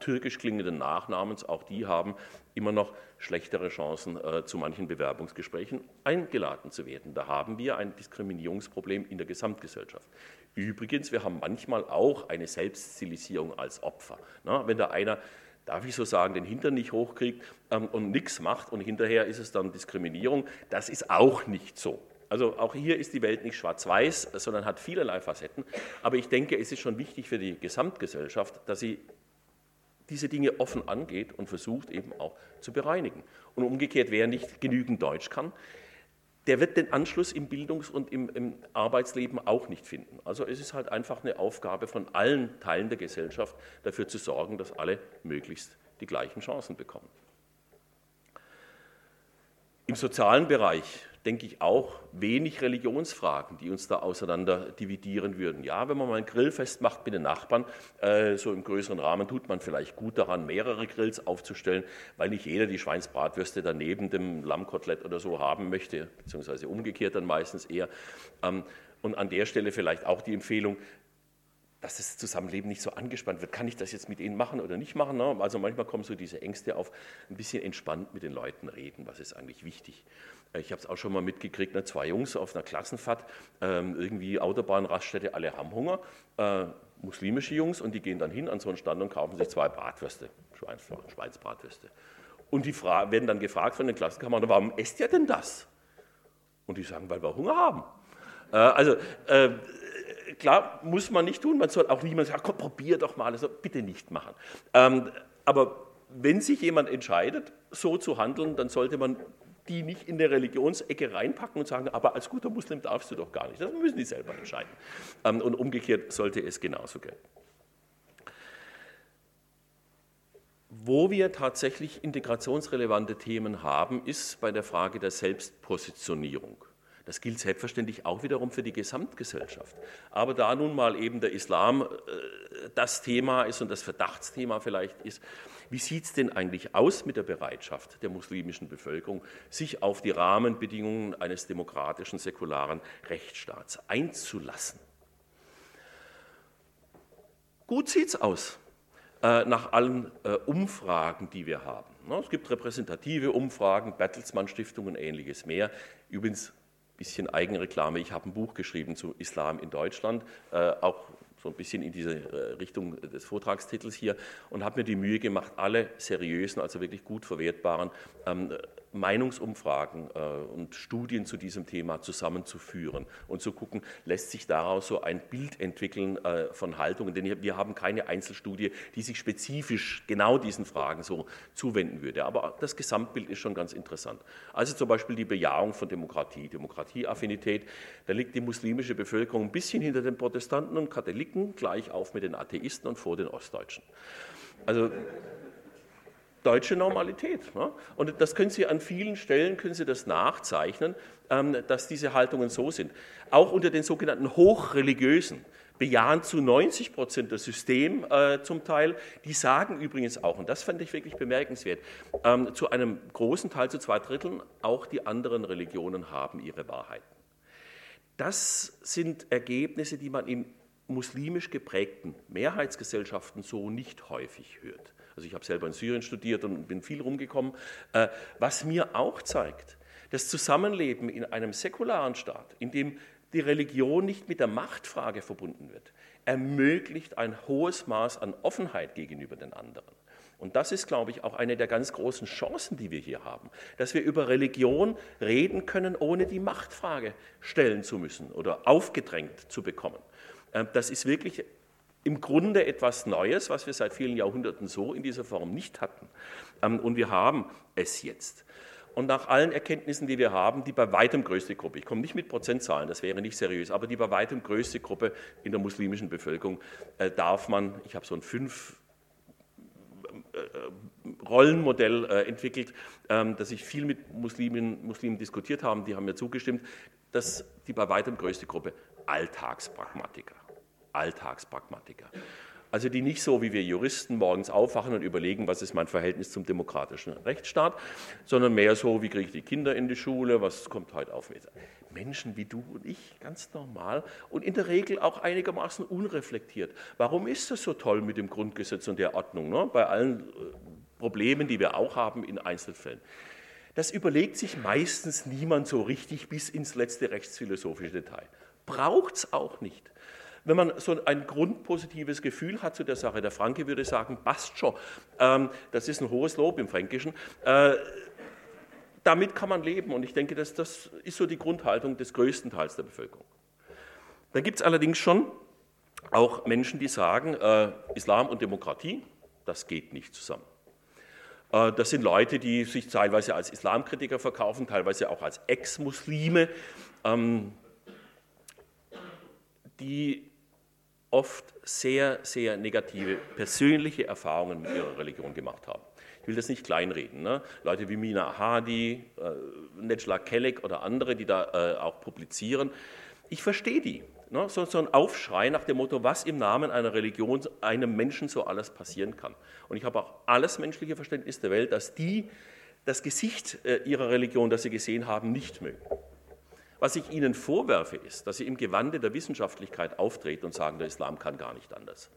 türkisch klingenden Nachnamens, auch die haben immer noch schlechtere Chancen, äh, zu manchen Bewerbungsgesprächen eingeladen zu werden. Da haben wir ein Diskriminierungsproblem in der Gesamtgesellschaft. Übrigens, wir haben manchmal auch eine Selbststilisierung als Opfer. Na, wenn da einer darf ich so sagen, den Hintern nicht hochkriegt ähm, und nichts macht und hinterher ist es dann Diskriminierung, das ist auch nicht so. Also auch hier ist die Welt nicht schwarz-weiß, sondern hat vielerlei Facetten. Aber ich denke, es ist schon wichtig für die Gesamtgesellschaft, dass sie diese Dinge offen angeht und versucht eben auch zu bereinigen. Und umgekehrt, wer nicht genügend Deutsch kann, der wird den Anschluss im Bildungs- und im, im, Arbeitsleben auch nicht finden. Also es ist halt einfach eine Aufgabe von allen Teilen der Gesellschaft, dafür zu sorgen, dass alle möglichst die gleichen Chancen bekommen. Im sozialen Bereich denke ich, auch wenig Religionsfragen, die uns da auseinander dividieren würden. Ja, wenn man mal ein Grillfest macht mit den Nachbarn, äh, so im größeren Rahmen, tut man vielleicht gut daran, mehrere Grills aufzustellen, weil nicht jeder die Schweinsbratwürste daneben dem Lammkotelett oder so haben möchte, beziehungsweise umgekehrt dann meistens eher. Ähm, und an der Stelle vielleicht auch die Empfehlung, dass das Zusammenleben nicht so angespannt wird. Kann ich das jetzt mit Ihnen machen oder nicht machen? Ne? Also manchmal kommen so diese Ängste auf, ein bisschen entspannt mit den Leuten reden, was ist eigentlich wichtig. Äh, ich habe es auch schon mal mitgekriegt, ne, zwei Jungs auf einer Klassenfahrt, ähm, irgendwie Autobahnraststätte, alle haben Hunger, äh, muslimische Jungs, und die gehen dann hin an so einen Stand und kaufen sich zwei Bratwürste, Schweinsbratwürste. Und die werden dann gefragt von den Klassenkameraden, warum esst ihr denn das? Und die sagen, weil wir Hunger haben. Äh, also äh, klar, muss man nicht tun. Man soll auch niemand sagen, komm, probier doch mal. Also bitte nicht machen. Ähm, aber wenn sich jemand entscheidet, so zu handeln, dann sollte man die nicht in der Religionsecke reinpacken und sagen, aber als guter Muslim darfst du doch gar nicht. Das müssen die selber entscheiden. Ähm, und umgekehrt sollte es genauso gelten. Wo wir tatsächlich integrationsrelevante Themen haben, ist bei der Frage der Selbstpositionierung. Das gilt selbstverständlich auch wiederum für die Gesamtgesellschaft. Aber da nun mal eben der Islam äh, das Thema ist und das Verdachtsthema vielleicht ist, wie sieht es denn eigentlich aus mit der Bereitschaft der muslimischen Bevölkerung, sich auf die Rahmenbedingungen eines demokratischen, säkularen Rechtsstaats einzulassen? Gut sieht es aus äh, nach allen äh, Umfragen, die wir haben. Es gibt repräsentative Umfragen, Bertelsmann Stiftung und ähnliches mehr. Übrigens bisschen Eigenreklame. Ich habe ein Buch geschrieben zu Islam in Deutschland, äh, auch so ein bisschen in diese äh, Richtung des Vortragstitels hier und habe mir die Mühe gemacht, alle seriösen, also wirklich gut verwertbaren ähm, Meinungsumfragen äh, und Studien zu diesem Thema zusammenzuführen und zu gucken, lässt sich daraus so ein Bild entwickeln äh, von Haltungen. Denn wir haben keine Einzelstudie, die sich spezifisch genau diesen Fragen so zuwenden würde. Aber das Gesamtbild ist schon ganz interessant. Also zum Beispiel die Bejahung von Demokratie, Demokratieaffinität. Da liegt die muslimische Bevölkerung ein bisschen hinter den Protestanten und Katholiken, gleich auf mit den Atheisten und vor den Ostdeutschen. Also deutsche Normalität. Ne? Und das können Sie an vielen Stellen können Sie das nachzeichnen, ähm, dass diese Haltungen so sind. Auch unter den sogenannten Hochreligiösen bejahen zu 90 Prozent das System äh, zum Teil. Die sagen übrigens auch, und das fand ich wirklich bemerkenswert, ähm, zu einem großen Teil, zu zwei Dritteln, auch die anderen Religionen haben ihre Wahrheiten. Das sind Ergebnisse, die man in muslimisch geprägten Mehrheitsgesellschaften so nicht häufig hört. Also ich habe selber in Syrien studiert und bin viel rumgekommen, äh, was mir auch zeigt, das Zusammenleben in einem säkularen Staat, in dem die Religion nicht mit der Machtfrage verbunden wird, ermöglicht ein hohes Maß an Offenheit gegenüber den anderen. Und das ist, glaube ich, auch eine der ganz großen Chancen, die wir hier haben, dass wir über Religion reden können, ohne die Machtfrage stellen zu müssen oder aufgedrängt zu bekommen. Ähm, das ist wirklich im Grunde etwas Neues, was wir seit vielen Jahrhunderten so in dieser Form nicht hatten. Ähm, und wir haben es jetzt. Und nach allen Erkenntnissen, die wir haben, die bei weitem größte Gruppe, ich komme nicht mit Prozentzahlen, das wäre nicht seriös, aber die bei weitem größte Gruppe in der muslimischen Bevölkerung äh, darf man, ich habe so ein fünf äh, Rollenmodell äh, entwickelt, ähm, das ich viel mit Muslimen, Muslimen diskutiert habe, die haben mir zugestimmt, dass die bei weitem größte Gruppe Alltagspragmatiker, Alltagspragmatiker. Also die nicht so wie wir Juristen morgens aufwachen und überlegen, was ist mein Verhältnis zum demokratischen Rechtsstaat, sondern mehr so, wie kriege ich die Kinder in die Schule, was kommt heute auf. Menschen wie du und ich, ganz normal und in der Regel auch einigermaßen unreflektiert. Warum ist das so toll mit dem Grundgesetz und der Ordnung, ne? bei allen äh, Problemen, die wir auch haben in Einzelfällen? Das überlegt sich meistens niemand so richtig bis ins letzte rechtsphilosophische Detail. Braucht es auch nicht. Wenn man so ein grundpositives Gefühl hat zu der Sache, der Franke würde sagen, passt schon. Ähm, das ist ein hohes Lob im Fränkischen. Äh, damit kann man leben und ich denke, dass das ist so die Grundhaltung des größten Teils der Bevölkerung. Dann gibt es allerdings schon auch Menschen, die sagen, äh, Islam und Demokratie, das geht nicht zusammen. Äh, das sind Leute, die sich teilweise als Islamkritiker verkaufen, teilweise auch als Ex-Muslime, ähm, die oft sehr, sehr negative persönliche Erfahrungen mit ihrer Religion gemacht haben. Ich will das nicht kleinreden. Ne? Leute wie Mina Hadi, äh, Necla Kelek oder andere, die da äh, auch publizieren. Ich verstehe die. Ne? So, so, ein Aufschrei nach dem Motto, was im Namen einer Religion einem Menschen so alles passieren kann. Und ich habe auch alles menschliche Verständnis der Welt, dass die das Gesicht äh, ihrer Religion, das sie gesehen haben, nicht mögen. Was ich Ihnen vorwerfe, ist, dass Sie im Gewande der Wissenschaftlichkeit auftreten und sagen, der Islam kann gar nicht anders.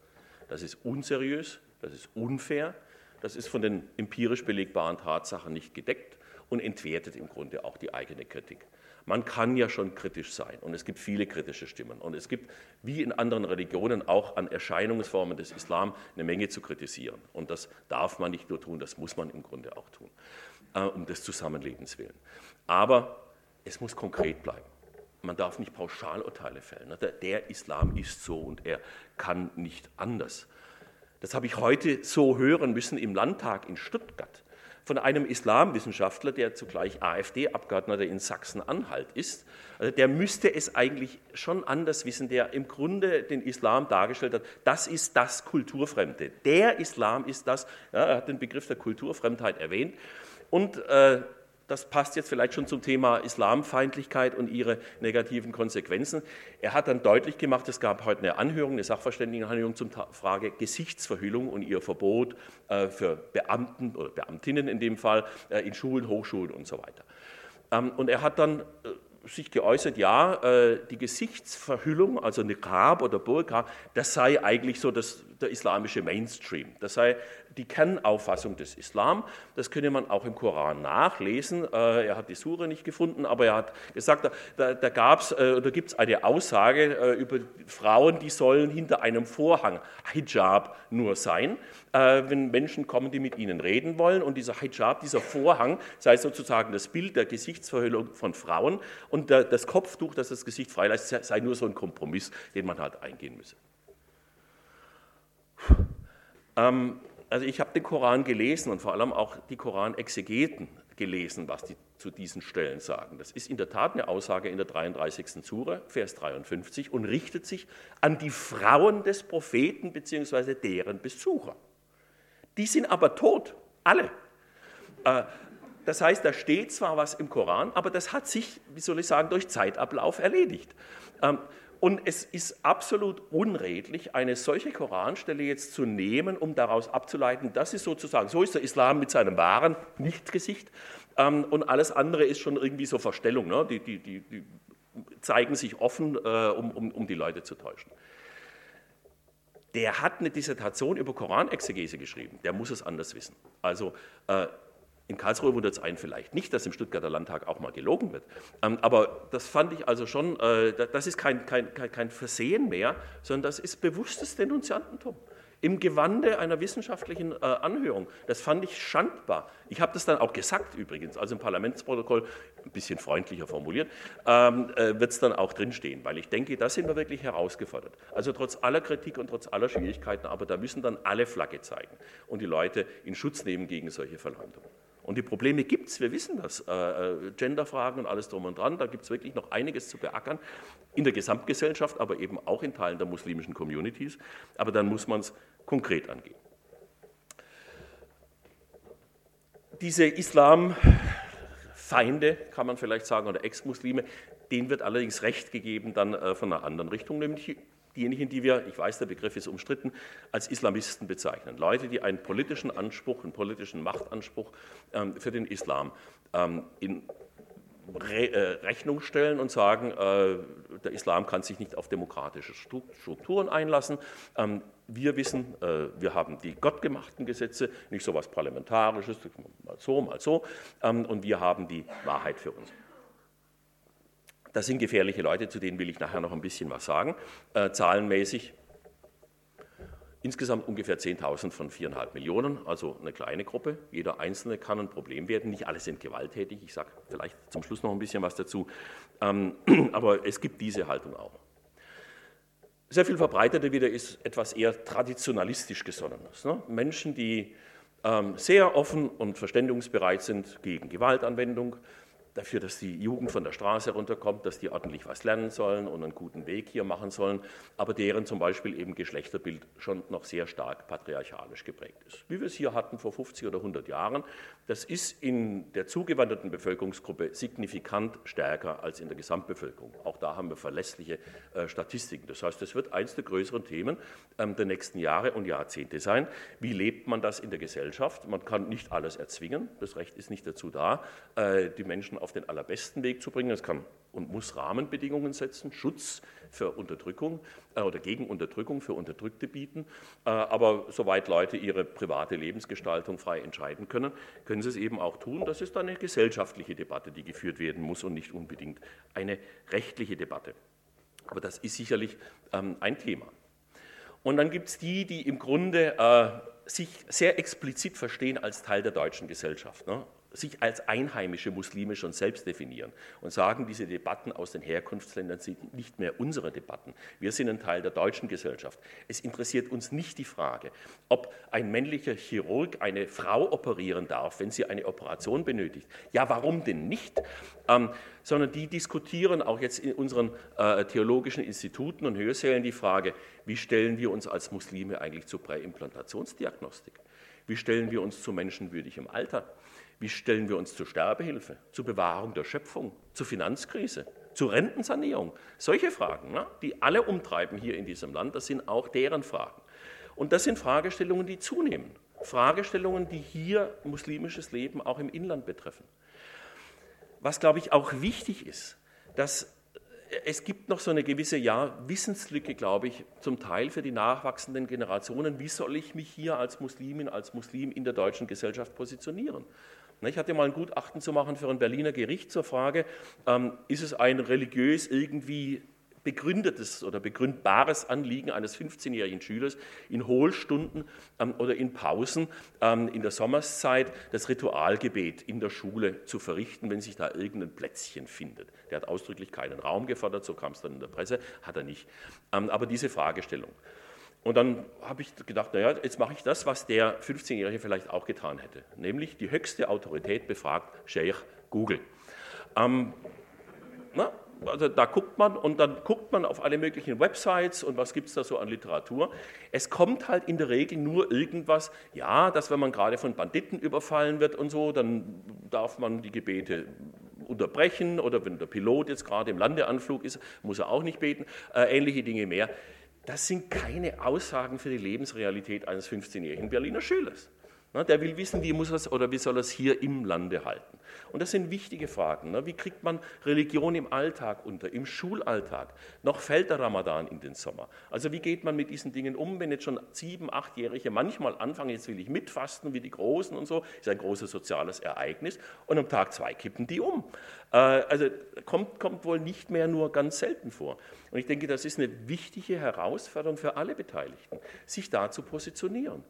Das ist unseriös, das ist unfair, das ist von den empirisch belegbaren Tatsachen nicht gedeckt und entwertet im Grunde auch die eigene Kritik. Man kann ja schon kritisch sein und es gibt viele kritische Stimmen und es gibt, wie in anderen Religionen, auch an Erscheinungsformen des Islam eine Menge zu kritisieren. Und das darf man nicht nur tun, das muss man im Grunde auch tun, äh, um des Zusammenlebens willen. Aber es muss konkret bleiben. Man darf nicht Pauschalurteile fällen. Der Islam ist so und er kann nicht anders. Das habe ich heute so hören müssen im Landtag in Stuttgart von einem Islamwissenschaftler, der zugleich AfD-Abgeordneter in Sachsen-Anhalt ist. Also der müsste es eigentlich schon anders wissen, der im Grunde den Islam dargestellt hat. Das ist das Kulturfremde. Der Islam ist das. Ja, er hat den Begriff der Kulturfremdheit erwähnt. Und äh, das passt jetzt vielleicht schon zum Thema Islamfeindlichkeit und ihre negativen Konsequenzen. Er hat dann deutlich gemacht, es gab heute eine Anhörung, eine Sachverständigenanhörung zum Frage Gesichtsverhüllung und ihr Verbot äh, für Beamten oder Beamtinnen in dem Fall äh, in Schulen, Hochschulen und so weiter. Ähm, und er hat dann äh, sich geäußert, ja, die Gesichtsverhüllung, also Niqab oder Burqa, das sei eigentlich so das, der islamische Mainstream. Das sei die Kernauffassung des Islam. Das könne man auch im Koran nachlesen. Äh, er hat die Sure nicht gefunden, aber er hat gesagt, da, da gab's, äh, da gibt es eine Aussage äh, über Frauen, die sollen hinter einem Vorhang Hijab nur sein, wenn Menschen kommen, die mit ihnen reden wollen. Und dieser Hijab, dieser Vorhang, sei sozusagen das Bild der Gesichtsverhüllung von Frauen und das Kopftuch, das das Gesicht freilässt, sei nur so ein Kompromiss, den man halt eingehen müsse. Ähm, also ich habe den Koran gelesen und vor allem auch die Koranexegeten gelesen, was die zu diesen Stellen sagen. Das ist in der Tat eine Aussage in der 33. Sure, Vers 53, und richtet sich an die Frauen des Propheten bzw. deren Besucher. Die sind aber tot, alle. Äh, das heißt, da steht zwar was im Koran, aber das hat sich, wie soll ich sagen, durch Zeitablauf erledigt. Und es ist absolut unredlich, eine solche Koranstelle jetzt zu nehmen, um daraus abzuleiten, das ist sozusagen, so ist der Islam mit seinem wahren Nichtgesicht ähm, und alles andere ist schon irgendwie so Verstellung. Ne? Die, die, die, die, zeigen sich offen, äh, um, um, um die Leute zu täuschen. Der hat eine Dissertation über Koranexegese geschrieben, der muss es anders wissen. Also äh, in Karlsruhe wundert es einen vielleicht nicht, dass im Stuttgarter Landtag auch mal gelogen wird. Ähm, aber das fand ich also schon, äh, das ist kein, kein, kein Versehen mehr, sondern das ist bewusstes Denunziantentum im Gewande einer wissenschaftlichen äh, Anhörung. Das fand ich schandbar. Ich habe das dann auch gesagt übrigens, also im Parlamentsprotokoll, ein bisschen freundlicher formuliert, ähm, äh, wird es dann auch drinstehen, weil ich denke, da sind wir wirklich herausgefordert. Also trotz aller Kritik und trotz aller Schwierigkeiten, aber da müssen dann alle Flagge zeigen und die Leute in Schutz nehmen gegen solche Verleumdungen. Und die Probleme gibt es, wir wissen das. Äh, äh, Genderfragen und alles drum und dran, da gibt es wirklich noch einiges zu beackern. In der Gesamtgesellschaft, aber eben auch in Teilen der muslimischen Communities. Aber dann muss man es konkret angehen. Diese Islamfeinde, kann man vielleicht sagen, oder Ex-Muslime, denen wird allerdings Recht gegeben dann äh, von einer anderen Richtung, nämlich diejenigen, die wir, ich weiß, der Begriff ist umstritten, als Islamisten bezeichnen. Leute, die einen politischen Anspruch, einen politischen Machtanspruch ähm, für den Islam ähm, in Re äh, Rechnung stellen und sagen, äh, der Islam kann sich nicht auf demokratische Strukturen einlassen. Ähm, wir wissen, äh, wir haben die gottgemachten Gesetze, nicht so etwas Parlamentarisches, mal so, mal so, ähm, und wir haben die Wahrheit für uns. Das sind gefährliche Leute, zu denen will ich nachher noch ein bisschen was sagen. Äh, zahlenmäßig insgesamt ungefähr 10.000 von 4,5 Millionen, also eine kleine Gruppe. Jeder Einzelne kann ein Problem werden. Nicht alle sind gewalttätig. Ich sage vielleicht zum Schluss noch ein bisschen was dazu. Ähm, aber es gibt diese Haltung auch. Sehr viel verbreiteter wieder ist etwas eher traditionalistisch gesonnenes. Ne? Menschen, die ähm, sehr offen und verständigungsbereit sind gegen Gewaltanwendung, dafür, dass die Jugend von der Straße runterkommt, dass die ordentlich was lernen sollen und einen guten Weg hier machen sollen, aber deren zum Beispiel eben Geschlechterbild schon noch sehr stark patriarchalisch geprägt ist. Wie wir es hier hatten vor 50 oder 100 Jahren, das ist in der zugewanderten Bevölkerungsgruppe signifikant stärker als in der Gesamtbevölkerung. Auch da haben wir verlässliche äh, Statistiken. Das heißt, es wird eines der größeren Themen ähm, der nächsten Jahre und Jahrzehnte sein. Wie lebt man das in der Gesellschaft? Man kann nicht alles erzwingen, das Recht ist nicht dazu da, äh, die Menschen auf auf den allerbesten Weg zu bringen. Es kann und muss Rahmenbedingungen setzen, Schutz für Unterdrückung äh, oder gegen Unterdrückung für Unterdrückte bieten. Äh, aber soweit Leute ihre private Lebensgestaltung frei entscheiden können, können sie es eben auch tun. Das ist eine gesellschaftliche Debatte, die geführt werden muss und nicht unbedingt eine rechtliche Debatte. Aber das ist sicherlich ähm, ein Thema. Und dann gibt es die, die im Grunde äh, sich sehr explizit verstehen als Teil der deutschen Gesellschaft. Ne? Sich als einheimische Muslime schon selbst definieren und sagen, diese Debatten aus den Herkunftsländern sind nicht mehr unsere Debatten. Wir sind ein Teil der deutschen Gesellschaft. Es interessiert uns nicht die Frage, ob ein männlicher Chirurg eine Frau operieren darf, wenn sie eine Operation benötigt. Ja, warum denn nicht? Ähm, sondern die diskutieren auch jetzt in unseren äh, theologischen Instituten und Hörsälen die Frage, wie stellen wir uns als Muslime eigentlich zur Präimplantationsdiagnostik? Wie stellen wir uns zu menschenwürdigem Alter? Wie stellen wir uns zur Sterbehilfe, zur Bewahrung der Schöpfung, zur Finanzkrise, zur Rentensanierung? Solche Fragen, ne, die alle umtreiben hier in diesem Land, das sind auch deren Fragen. Und das sind Fragestellungen, die zunehmen. Fragestellungen, die hier muslimisches Leben auch im Inland betreffen. Was, glaube ich, auch wichtig ist, dass es gibt noch so eine gewisse ja, Wissenslücke, glaube ich, zum Teil für die nachwachsenden Generationen. Wie soll ich mich hier als Muslimin, als Muslim in der deutschen Gesellschaft positionieren? Ich hatte mal ein Gutachten zu machen für ein Berliner Gericht zur Frage, ähm, ist es ein religiös irgendwie begründetes oder begründbares Anliegen eines 15-jährigen Schülers in Hohlstunden ähm, oder in Pausen ähm, in der Sommerszeit das Ritualgebet in der Schule zu verrichten, wenn sich da irgendein Plätzchen findet. Der hat ausdrücklich keinen Raum gefordert, so kam es dann in der Presse, hat er nicht. aber diese Fragestellung. Und dann habe ich gedacht, naja, jetzt mache ich das, was der 15-Jährige vielleicht auch getan hätte, nämlich die höchste Autorität befragt, Sheikh Google. Ähm, na, also da guckt man und dann guckt man auf alle möglichen Websites und was gibt es da so an Literatur. Es kommt halt in der Regel nur irgendwas, ja, dass wenn man gerade von Banditen überfallen wird und so, dann darf man die Gebete unterbrechen oder wenn der Pilot jetzt gerade im Landeanflug ist, muss er auch nicht beten, äh, ähnliche Dinge mehr. Das sind keine Aussagen für die Lebensrealität eines 15-jährigen Berliner Schülers. Der will wissen, wie muss er oder wie soll er es hier im Lande halten. Und das sind wichtige Fragen. Wie kriegt man Religion im Alltag unter, im Schulalltag? Noch fällt der Ramadan in den Sommer. Also wie geht man mit diesen Dingen um, wenn jetzt schon sieben, achtjährige manchmal anfangen, jetzt will ich mitfasten wie die Großen und so, ist ein großes soziales Ereignis und am Tag zwei kippen die um. Äh, also kommt, kommt wohl nicht mehr nur ganz selten vor. Und ich denke, das ist eine wichtige Herausforderung für alle Beteiligten, sich da zu positionieren.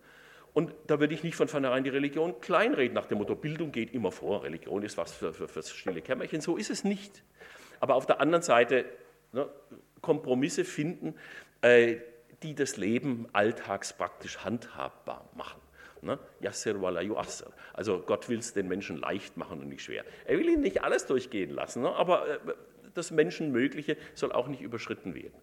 Und da würde ich nicht von vornherein die Religion kleinreden, nach dem Motto, Bildung geht immer vor, Religion ist was für, für, für stille Kämmerchen. So ist es nicht. Aber auf der anderen Seite ne, Kompromisse finden, äh, die das Leben alltagspraktisch handhabbar machen. Ne? Yasser wala yuassir. Also Gott will es den Menschen leicht machen und nicht schwer. Er will ihnen nicht alles durchgehen lassen, ne? aber äh, das Menschenmögliche soll auch nicht überschritten werden.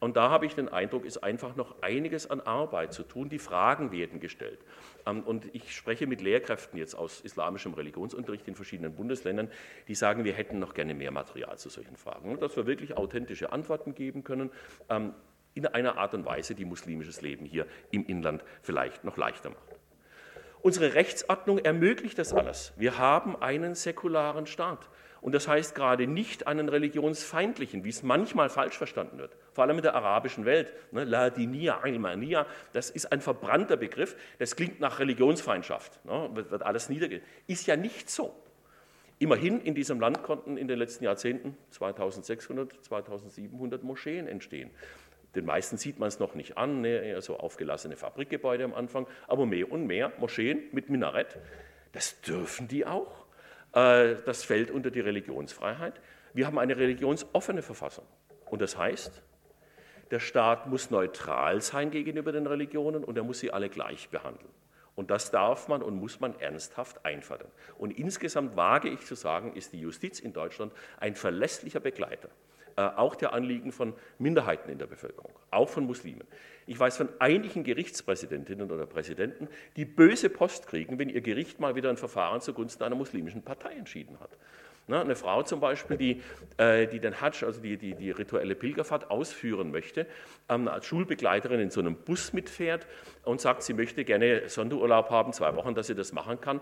Und da habe ich den Eindruck, ist einfach noch einiges an Arbeit zu tun. Die Fragen werden gestellt. Ähm, und ich spreche mit Lehrkräften jetzt aus islamischem Religionsunterricht in verschiedenen Bundesländern, die sagen, wir hätten noch gerne mehr Material zu solchen Fragen, dass wir wirklich authentische Antworten geben können ähm, in einer Art und Weise, die muslimisches Leben hier im Inland vielleicht noch leichter macht. Unsere Rechtsordnung ermöglicht das alles. Wir haben einen säkularen Staat. Und das heißt gerade nicht einen religionsfeindlichen, wie es manchmal falsch verstanden wird, vor allem in der arabischen Welt. Ne, La Dinia, Ilmania, das ist ein verbrannter Begriff, das klingt nach Religionsfeindschaft, ne, wird alles niederge. Ist ja nicht so. Immerhin in diesem Land konnten in den letzten Jahrzehnten 2600, 2700 Moscheen entstehen. Den meisten sieht man es noch nicht an, ne, so aufgelassene Fabrikgebäude am Anfang, aber mehr und mehr Moscheen mit Minarett, das dürfen die auch. Äh, das fällt unter die Religionsfreiheit. Wir haben eine religionsoffene Verfassung. Und das heißt, der Staat muss neutral sein gegenüber den Religionen und er muss sie alle gleich behandeln. Und das darf man und muss man ernsthaft einfordern. Und insgesamt wage ich zu sagen, ist die Justiz in Deutschland ein verlässlicher Begleiter auch der Anliegen von Minderheiten in der Bevölkerung, auch von Muslimen. Ich weiß von einigen Gerichtspräsidentinnen oder Präsidenten, die böse Post kriegen, wenn ihr Gericht mal wieder ein Verfahren zugunsten einer muslimischen Partei entschieden hat. eine Frau zum Beispiel, die, äh, die den Hajj, also die, die, die rituelle Pilgerfahrt ausführen möchte, ähm, als Schulbegleiterin in so einem Bus mitfährt und sagt, sie möchte gerne Sonderurlaub haben, zwei Wochen, dass sie das machen kann.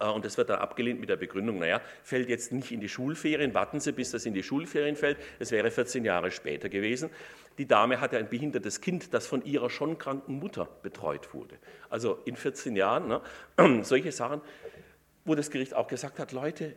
Äh, und das wird dann abgelehnt mit der Begründung, naja, fällt jetzt nicht in die Schulferien, warten Sie, bis das in die Schulferien fällt. Das wäre 14 Jahre später gewesen. Die Dame hatte ein behindertes Kind, das von ihrer schon kranken Mutter betreut wurde. Also in 14 Jahren, ne, solche Sachen, wo das Gericht auch gesagt hat, Leute,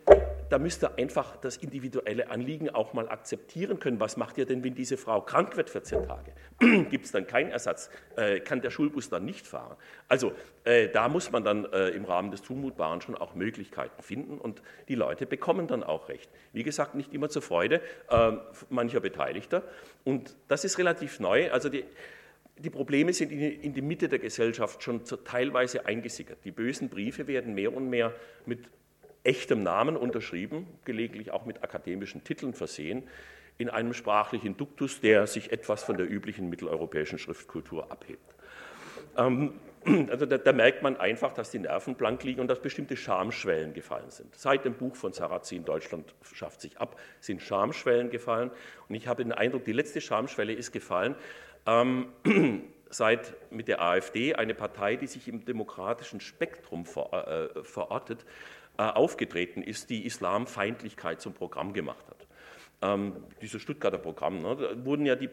da müsst ihr einfach das individuelle Anliegen auch mal akzeptieren können. Was macht ihr denn, wenn diese Frau krank wird 14 Tage? Gibt es dann keinen Ersatz? Äh, kann der Schulbus dann nicht fahren? Also äh, da muss man dann äh, im Rahmen des Zumutbaren schon auch Möglichkeiten finden und die Leute bekommen dann auch Recht. Wie gesagt, nicht immer zur Freude ähm, mancher Beteiligter. Und das ist relativ neu. Also die, die Probleme sind in die Mitte der Gesellschaft schon teilweise eingesickert. Die bösen Briefe werden mehr und mehr mit echtem Namen unterschrieben, gelegentlich auch mit akademischen Titeln versehen, in einem sprachlichen Duktus, der sich etwas von der üblichen mitteleuropäischen Schriftkultur abhebt. Ähm, also da, da, merkt man einfach, dass die Nerven blank liegen und dass bestimmte Schamschwellen gefallen sind. Seit dem Buch von Sarrazin Deutschland schafft sich ab, sind Schamschwellen gefallen. Und ich habe den Eindruck, die letzte Schamschwelle ist gefallen, ähm, seit mit der AfD, eine Partei, die sich im demokratischen Spektrum äh, verortet, aufgetreten ist, die Islamfeindlichkeit zum Programm gemacht hat. Ähm, dieses Stuttgarter Programm, ne, da wurden ja die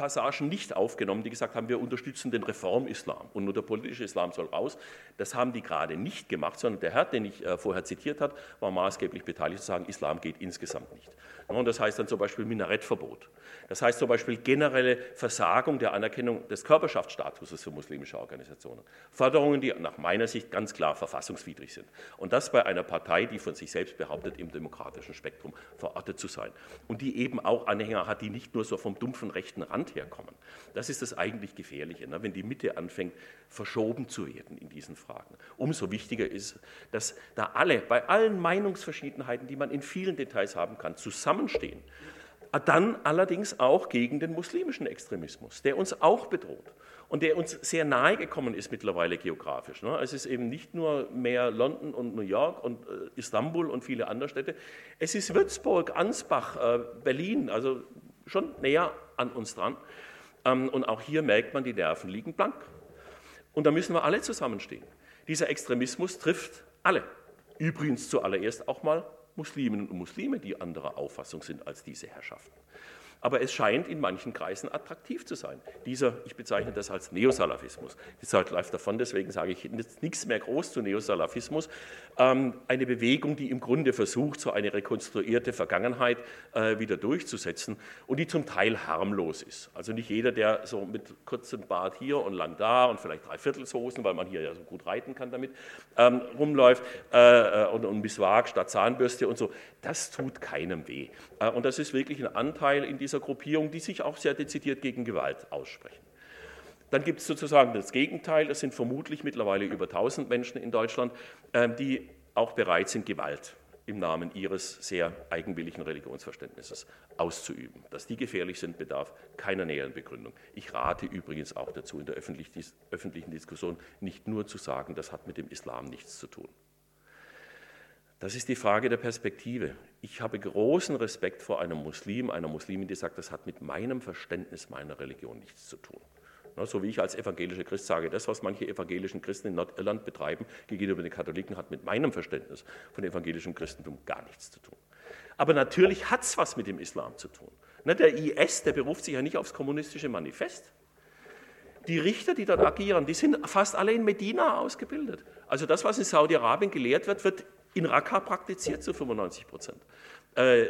Passagen nicht aufgenommen, die gesagt haben, wir unterstützen den Reformislam und nur der politische Islam soll raus. Das haben die gerade nicht gemacht, sondern der Herr, den ich äh, vorher zitiert habe, war maßgeblich beteiligt zu sagen, Islam geht insgesamt nicht. Und das heißt dann zum Beispiel Minarettverbot. Das heißt zum Beispiel generelle Versagung der Anerkennung des Körperschaftsstatuses für muslimische Organisationen. Forderungen, die nach meiner Sicht ganz klar verfassungswidrig sind. Und das bei einer Partei, die von sich selbst behauptet, im demokratischen Spektrum verortet zu sein. Und die eben auch Anhänger hat, die nicht nur so vom dumpfen rechten Rand herkommen. Das ist das eigentlich Gefährliche, ne? wenn die Mitte anfängt, verschoben zu werden in diesen Fragen. Umso wichtiger ist, dass da alle, bei allen Meinungsverschiedenheiten, die man in vielen Details haben kann, zusammenstehen dann allerdings auch gegen den muslimischen Extremismus, der uns auch bedroht und der uns sehr nahe gekommen ist mittlerweile geografisch. Ne? Es ist eben nicht nur mehr London und New York und äh, Istanbul und viele andere Städte, es ist Würzburg, Ansbach, äh, Berlin, also schon näher an uns dran. Ähm, und auch hier merkt man, die Nerven liegen blank. Und da müssen wir alle zusammenstehen. Dieser Extremismus trifft alle. Übrigens zuallererst auch mal Musliminnen und Muslime, die anderer Auffassung sind als diese Herrschaften. Aber es scheint in manchen Kreisen attraktiv zu sein. Dieser, ich bezeichne das als Neosalafismus. Die Zeit läuft davon, deswegen sage ich nichts mehr groß zu Neosalafismus. Ähm, eine Bewegung, die im Grunde versucht, so eine rekonstruierte Vergangenheit äh, wieder durchzusetzen und die zum Teil harmlos ist. Also nicht jeder, der so mit kurzem Bart hier und lang da und vielleicht Dreiviertelshosen, weil man hier ja so gut reiten kann damit, ähm, rumläuft äh, äh und, und Miswak statt Zahnbürste und so, das tut keinem weh. Und das ist wirklich ein Anteil in diesem dieser Gruppierung, die sich auch sehr dezidiert gegen Gewalt aussprechen. Dann gibt es sozusagen das Gegenteil, das sind vermutlich mittlerweile über 1000 Menschen in Deutschland, ähm, die auch bereit sind, Gewalt im Namen ihres sehr eigenwilligen Religionsverständnisses auszuüben. Dass die gefährlich sind, bedarf keiner näheren Begründung. Ich rate übrigens auch dazu, in der öffentlichen Diskussion nicht nur zu sagen, das hat mit dem Islam nichts zu tun. Das ist die Frage der Perspektive. Ich habe großen Respekt vor einem Muslim, einer Muslimin, die sagt, das hat mit meinem Verständnis meiner Religion nichts zu tun. So wie ich als evangelischer Christ sage, das, was manche evangelischen Christen in Nordirland betreiben gegenüber den Katholiken, hat mit meinem Verständnis von evangelischem Christentum gar nichts zu tun. Aber natürlich hat es was mit dem Islam zu tun. Der IS, der beruft sich ja nicht aufs kommunistische Manifest. Die Richter, die dort agieren, die sind fast alle in Medina ausgebildet. Also das, was in Saudi-Arabien gelehrt wird, wird in Raqqa praktiziert zu 95 Prozent. Äh,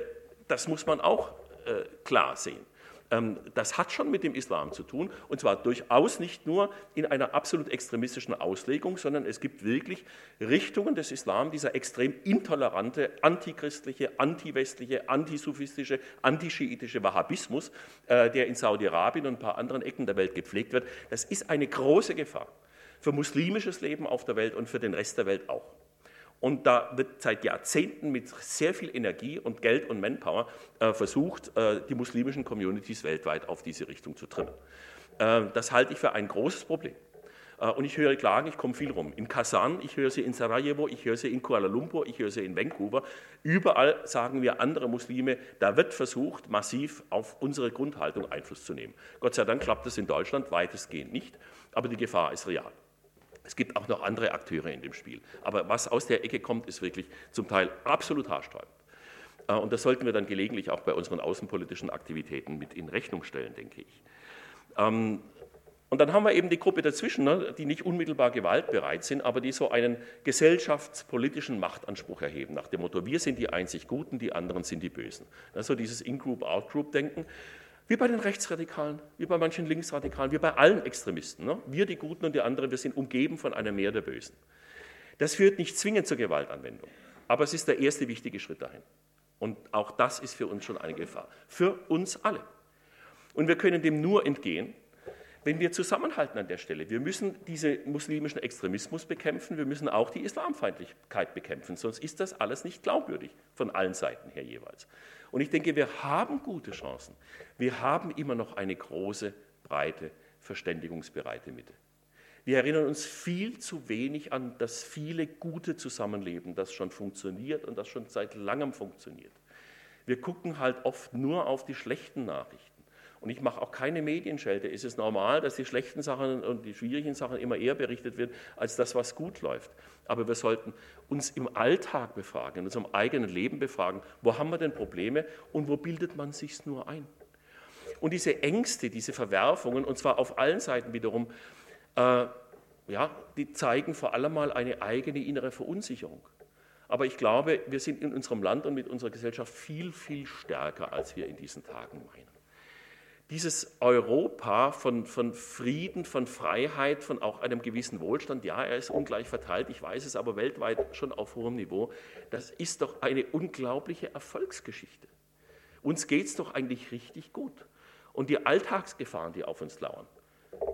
das muss man auch äh, klar sehen. Ähm, das hat schon mit dem Islam zu tun und zwar durchaus nicht nur in einer absolut extremistischen Auslegung, sondern es gibt wirklich Richtungen des Islam, dieser extrem intolerante, antichristliche, antiwestliche, antisufistische, antischiitische Wahhabismus, äh, der in Saudi-Arabien und ein paar anderen Ecken der Welt gepflegt wird. Das ist eine große Gefahr für muslimisches Leben auf der Welt und für den Rest der Welt auch. Und da wird seit Jahrzehnten mit sehr viel Energie und Geld und Manpower äh, versucht, äh, die muslimischen Communities weltweit auf diese Richtung zu trimmen. Äh, das halte ich für ein großes Problem. Äh, und ich höre Klagen, ich komme viel rum. In Kasan, ich höre sie in Sarajevo, ich höre sie in Kuala Lumpur, ich höre sie in Vancouver. Überall sagen wir andere Muslime, da wird versucht, massiv auf unsere Grundhaltung Einfluss zu nehmen. Gott sei Dank klappt das in Deutschland weitestgehend nicht, aber die Gefahr ist real. Es gibt auch noch andere Akteure in dem Spiel. Aber was aus der Ecke kommt, ist wirklich zum Teil absolut haarsträubend. Äh, und das sollten wir dann gelegentlich auch bei unseren außenpolitischen Aktivitäten mit in Rechnung stellen, denke ich. Ähm, und dann haben wir eben die Gruppe dazwischen, ne, die nicht unmittelbar gewaltbereit sind, aber die so einen gesellschaftspolitischen Machtanspruch erheben, nach dem Motto, wir sind die einzig Guten, die anderen sind die Bösen. Also dieses In-Group, Out-Group-Denken. Wie bei den Rechtsradikalen, wie bei manchen Linksradikalen, wie bei allen Extremisten. Ne? Wir, die Guten und die anderen, wir sind umgeben von einem Meer der Bösen. Das führt nicht zwingend zur Gewaltanwendung, aber es ist der erste wichtige Schritt dahin. Und auch das ist für uns schon eine Gefahr. Für uns alle. Und wir können dem nur entgehen, wenn wir zusammenhalten an der Stelle. Wir müssen diesen muslimischen Extremismus bekämpfen, wir müssen auch die Islamfeindlichkeit bekämpfen, sonst ist das alles nicht glaubwürdig von allen Seiten her jeweils. Und ich denke, wir haben gute Chancen. Wir haben immer noch eine große, breite, verständigungsbereite Mitte. Wir erinnern uns viel zu wenig an das viele gute Zusammenleben, das schon funktioniert und das schon seit langem funktioniert. Wir gucken halt oft nur auf die schlechten Nachrichten. Und ich mache auch keine Medienschelte. Es ist normal, dass die schlechten Sachen und die schwierigen Sachen immer eher berichtet werden, als das, was gut läuft. Aber wir sollten uns im Alltag befragen, in unserem eigenen Leben befragen, wo haben wir denn Probleme und wo bildet man sich nur ein? Und diese Ängste, diese Verwerfungen, und zwar auf allen Seiten wiederum, äh, ja, die zeigen vor allem mal eine eigene innere Verunsicherung. Aber ich glaube, wir sind in unserem Land und mit unserer Gesellschaft viel, viel stärker, als wir in diesen Tagen meinen dieses Europa von, von, Frieden, von Freiheit, von auch einem gewissen Wohlstand, ja, er ist ungleich verteilt, ich weiß es, aber weltweit schon auf hohem Niveau, das ist doch eine unglaubliche Erfolgsgeschichte. Uns geht es doch eigentlich richtig gut. Und die Alltagsgefahren, die auf uns lauern,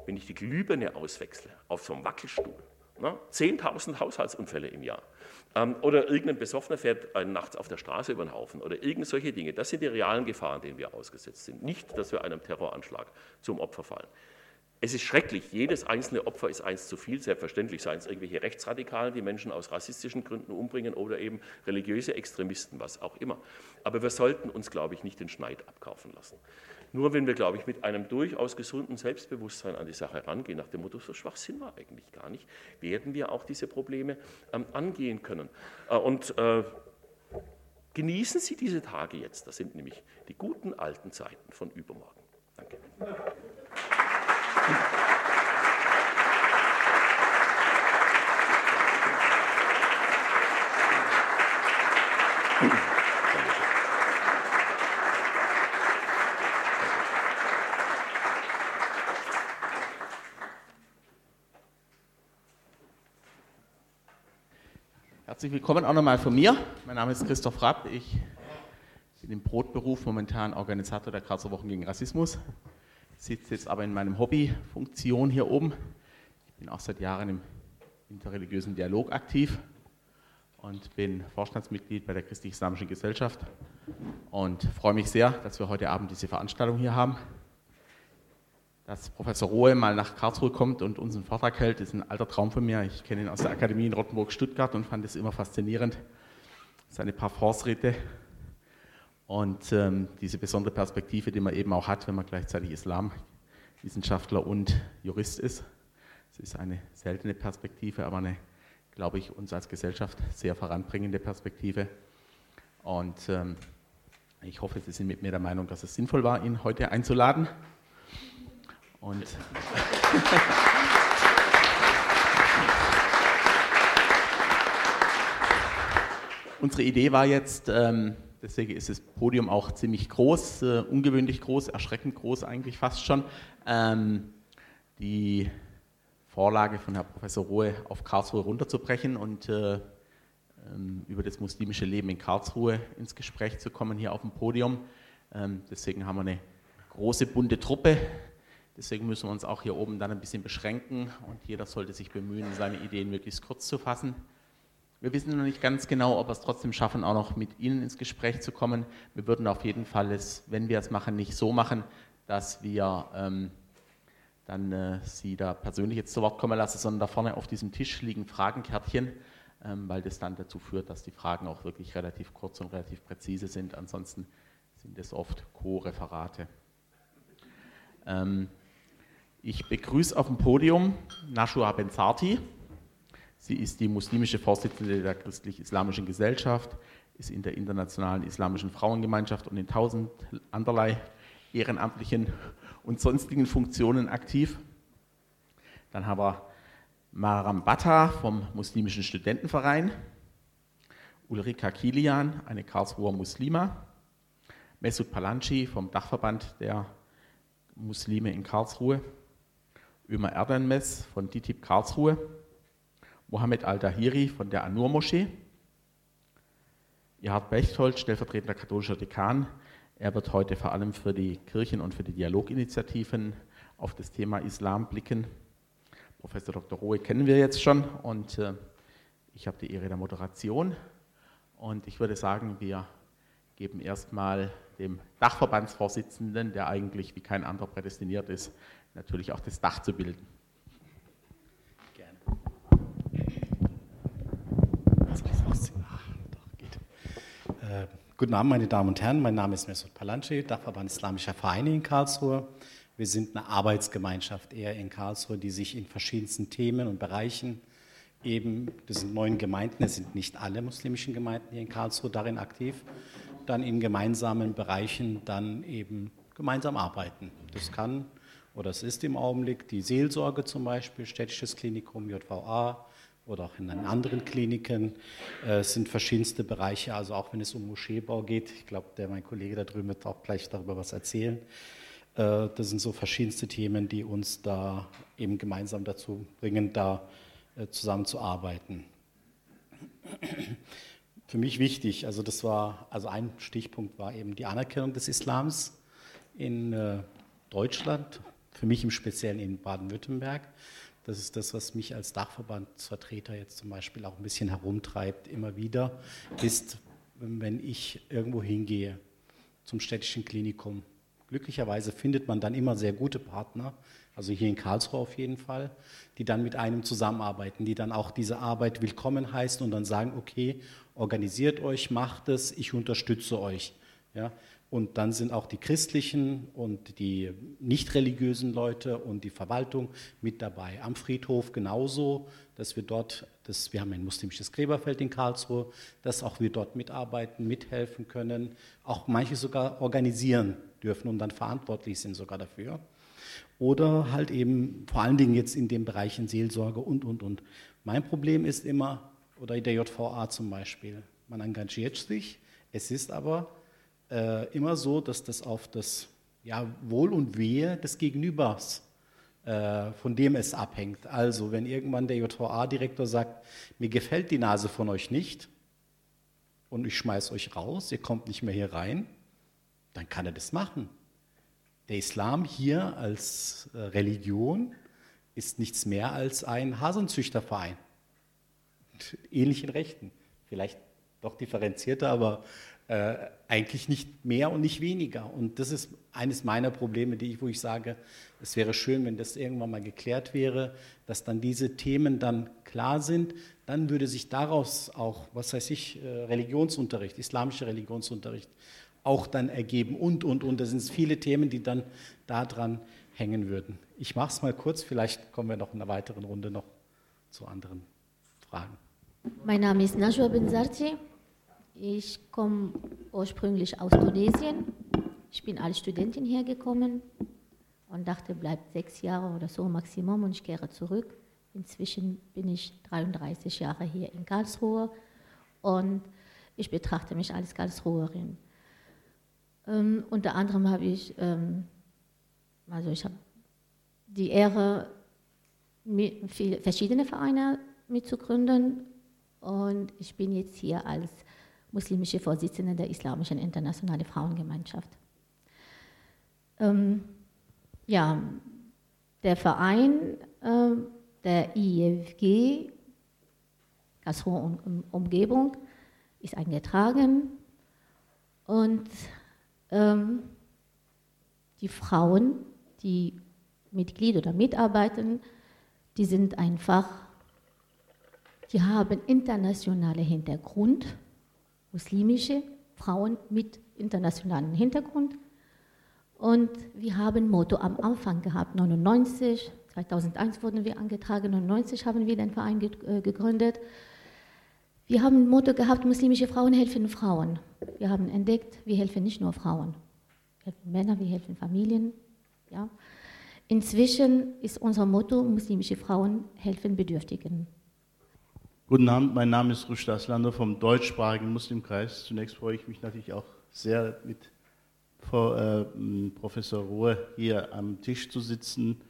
wenn ich die Glühbirne auswechsle auf so einem Wackelstuhl Ne? 10.000 Haushaltsunfälle im Jahr. Ähm, oder irgendein Besoffener fährt nachts auf der Straße über den Haufen oder irgend solche Dinge. Das sind die realen Gefahren, denen wir ausgesetzt sind. Nicht, dass wir einem Terroranschlag zum Opfer fallen. Es ist schrecklich, jedes einzelne Opfer ist eins zu viel, selbstverständlich seien es irgendwelche Rechtsradikalen, die Menschen aus rassistischen Gründen umbringen oder eben religiöse Extremisten, was auch immer. Aber wir sollten uns, glaube ich, nicht den Schneid abkaufen lassen. Nur wenn wir, glaube ich, mit einem durchaus gesunden Selbstbewusstsein an die Sache herangehen, nach dem Motto, so schwach sind wir eigentlich gar nicht, werden wir auch diese Probleme ähm, angehen können. Äh, und äh, genießen Sie diese Tage jetzt, das sind nämlich die guten alten Zeiten von übermorgen. Danke. Herzlich willkommen auch nochmal von mir. Mein Name ist Christoph Rapp. Ich bin im Brotberuf momentan Organisator der Karlsruher Wochen gegen Rassismus sitze jetzt aber in meinem Hobbyfunktion hier oben. Ich bin auch seit Jahren im interreligiösen Dialog aktiv und bin Vorstandsmitglied bei der Christlich-Islamischen Gesellschaft und freue mich sehr, dass wir heute Abend diese Veranstaltung hier haben. Dass Professor Rohe mal nach Karlsruhe kommt und uns einen Vortrag hält, ist ein alter Traum von mir. Ich kenne ihn aus der Akademie in Rottenburg-Stuttgart und fand es immer faszinierend, seine Parforce-Rede und ähm, diese besondere Perspektive, die man eben auch hat, wenn man gleichzeitig Islamwissenschaftler und Jurist ist. Es ist eine seltene Perspektive, aber eine, glaube ich, uns als Gesellschaft sehr voranbringende Perspektive. Und ähm, ich hoffe, Sie sind mit mir der Meinung, dass es sinnvoll war, ihn heute einzuladen. Und unsere Idee war jetzt, ähm, Deswegen ist das Podium auch ziemlich groß, äh, ungewöhnlich groß, erschreckend groß eigentlich fast schon. Ähm, die Vorlage von Herrn Professor Rohe auf Karlsruhe runterzubrechen und äh, ähm, über das muslimische Leben in Karlsruhe ins Gespräch zu kommen hier auf dem Podium. Deswegen haben wir eine große bunte Truppe. Deswegen müssen wir uns auch hier oben dann ein bisschen beschränken und jeder sollte sich bemühen, seine Ideen möglichst kurz zu fassen. Wir wissen noch nicht ganz genau, ob wir es trotzdem schaffen, auch noch mit Ihnen ins Gespräch zu kommen. Wir würden auf jeden Fall es, wenn wir es machen, nicht so machen, dass wir ähm, dann äh, Sie da persönlich jetzt zu Wort kommen lassen, sondern da vorne auf diesem Tisch liegen Fragenkärtchen, ähm, weil das dann dazu führt, dass die Fragen auch wirklich relativ kurz und relativ präzise sind. Ansonsten sind es oft Co-Referate. Ähm, ich begrüße auf dem Podium Nashua Benzarti. Sie ist die muslimische Vorsitzende der christlich-islamischen Gesellschaft, ist in der internationalen islamischen Frauengemeinschaft und in tausend anderlei ehrenamtlichen und sonstigen Funktionen aktiv. Dann haben wir Maram Bata vom Muslimischen Studentenverein, Ulrika Kilian, eine Karlsruher Muslima, Mesut Palanci vom Dachverband der Muslime in Karlsruhe, Ömer Erdenmes von DITIB Karlsruhe, Mohammed Al-Dahiri von der Anur-Moschee, Gerhard Bechtold, stellvertretender katholischer Dekan. Er wird heute vor allem für die Kirchen- und für die Dialoginitiativen auf das Thema Islam blicken. Professor Dr. Rohe kennen wir jetzt schon und äh, ich habe die Ehre der Moderation. Und ich würde sagen, wir geben erstmal dem Dachverbandsvorsitzenden, der eigentlich wie kein anderer prädestiniert ist, natürlich auch das Dach zu bilden. Äh, guten Abend, meine Damen und Herren. Mein Name ist Mesut Palanci, Dachverband Islamischer Vereine in Karlsruhe. Wir sind eine Arbeitsgemeinschaft eher in Karlsruhe, die sich in verschiedensten Themen und Bereichen eben, das sind neun Gemeinden, es sind nicht alle muslimischen Gemeinden hier in Karlsruhe darin aktiv, dann in gemeinsamen Bereichen dann eben gemeinsam arbeiten. Das kann oder es ist im Augenblick die Seelsorge zum Beispiel, städtisches Klinikum, JVA, oder auch in anderen Kliniken. Äh, es sind verschiedenste Bereiche, also auch wenn es um Moscheebau geht. Ich glaube, der mein Kollege da drüben wird auch gleich darüber was erzählen. Äh, das sind so verschiedenste Themen, die uns da eben gemeinsam dazu bringen, da äh, zusammenzuarbeiten. Für mich wichtig, also das war, also ein Stichpunkt war eben die Anerkennung des Islams in Deutschland, für mich im Speziellen in Baden-Württemberg Das ist das, was mich als Dachverbandsvertreter jetzt zum Beispiel auch ein bisschen herumtreibt, immer wieder, ist, wenn ich irgendwo hingehe zum städtischen Klinikum. Glücklicherweise findet man dann immer sehr gute Partner, also hier in Karlsruhe auf jeden Fall, die dann mit einem zusammenarbeiten, die dann auch diese Arbeit willkommen heißen und dann sagen, okay, organisiert euch, macht es, ich unterstütze euch. Ja? Und dann sind auch die christlichen und die nicht religiösen Leute und die Verwaltung mit dabei. Am Friedhof genauso, dass wir dort, das, wir haben ein muslimisches Gräberfeld in Karlsruhe, dass auch wir dort mitarbeiten, mithelfen können, auch manche sogar organisieren dürfen und dann verantwortlich sind sogar dafür. Oder halt eben vor allen Dingen jetzt in den Bereichen Seelsorge und, und, und. Mein Problem ist immer, oder in der JVA zum Beispiel, man engagiert sich, es ist aber äh, immer so, dass das auf das ja, Wohl und Wehe des Gegenübers, äh, von dem es abhängt. Also wenn irgendwann der JVA-Direktor sagt, mir gefällt die Nase von euch nicht und ich schmeiß euch raus, ihr kommt nicht mehr hier rein, dann kann er das machen. Der Islam hier als äh, Religion ist nichts mehr als ein Hasenzüchterverein. Mit ähnlichen Rechten. Vielleicht doch differenzierter, aber äh, eigentlich nicht mehr und nicht weniger. Und das ist eines meiner Probleme, die ich, wo ich sage, es wäre schön, wenn das irgendwann mal geklärt wäre, dass dann diese Themen dann klar sind. Dann würde sich daraus auch, was weiß ich, äh, Religionsunterricht, islamischer Religionsunterricht auch dann ergeben und, und, und. Das sind viele Themen, die dann daran hängen würden. Ich mache es mal kurz, vielleicht kommen wir noch in einer weiteren Runde noch zu anderen Fragen. Mein Name ist Najwa Benzarti. Ich komme ursprünglich aus Tunesien. Ich bin als Studentin hergekommen und dachte, bleibt sechs Jahre oder so Maximum und ich kehre zurück. Inzwischen bin ich 33 Jahre hier in Karlsruhe und ich betrachte mich als Karlsruherin. Ähm, unter anderem habe ich, ähm, also ich habe die Ehre, verschiedene Vereine mitzugründen und ich bin jetzt hier als muslimische Vorsitzende der Islamischen Internationale Frauengemeinschaft. Ähm, ja, der Verein, äh, der IFG, Karlsruhe und Umgebung, ist eingetragen und ähm, die Frauen, die Mitglied oder mitarbeiten, die sind einfach, die haben internationale Hintergrund muslimische Frauen mit internationalem Hintergrund. Und wir haben Motto am Anfang gehabt, 99, 2001 wurden wir angetragen, 99 haben wir den Verein äh, gegründet. Wir haben Motto gehabt, muslimische Frauen helfen Frauen. Wir haben entdeckt, wir helfen nicht nur Frauen. Wir helfen Männer, wir helfen Familien. Ja. Inzwischen ist unser Motto, muslimische Frauen helfen Bedürftigen. Guten Abend, mein Name ist Rushd Aslander vom deutschsprachigen Muslimkreis. Zunächst freue ich mich natürlich auch sehr, mit Frau, äh, Professor Rohr hier am Tisch zu sitzen.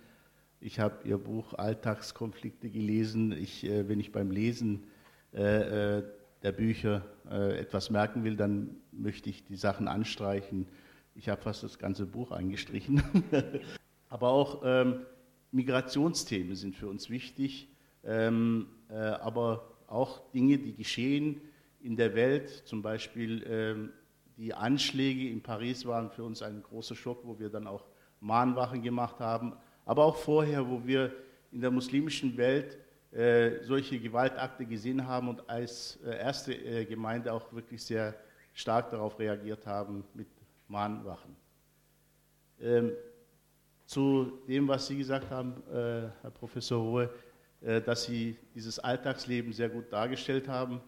Ich habe Ihr Buch Alltagskonflikte gelesen. Ich, äh, wenn ich beim Lesen äh, der Bücher etwas merken will, dann möchte ich die Sachen anstreichen. Ich habe fast das ganze Buch eingestrichen. Aber auch ähm, Migrationsthemen sind für uns wichtig. Ähm, äh, aber auch Dinge, die geschehen in der Welt, zum Beispiel ähm, die Anschläge in Paris waren für uns ein großer Schock, wo wir dann auch Mahnwachen gemacht haben, aber auch vorher, wo wir in der muslimischen Welt äh, solche Gewaltakte gesehen haben und als äh, erste äh, Gemeinde auch wirklich sehr stark darauf reagiert haben mit Mahnwachen. Ähm, zu dem, was Sie gesagt haben, äh, Herr Professor Rohe, äh, dass Sie dieses Alltagsleben sehr gut dargestellt haben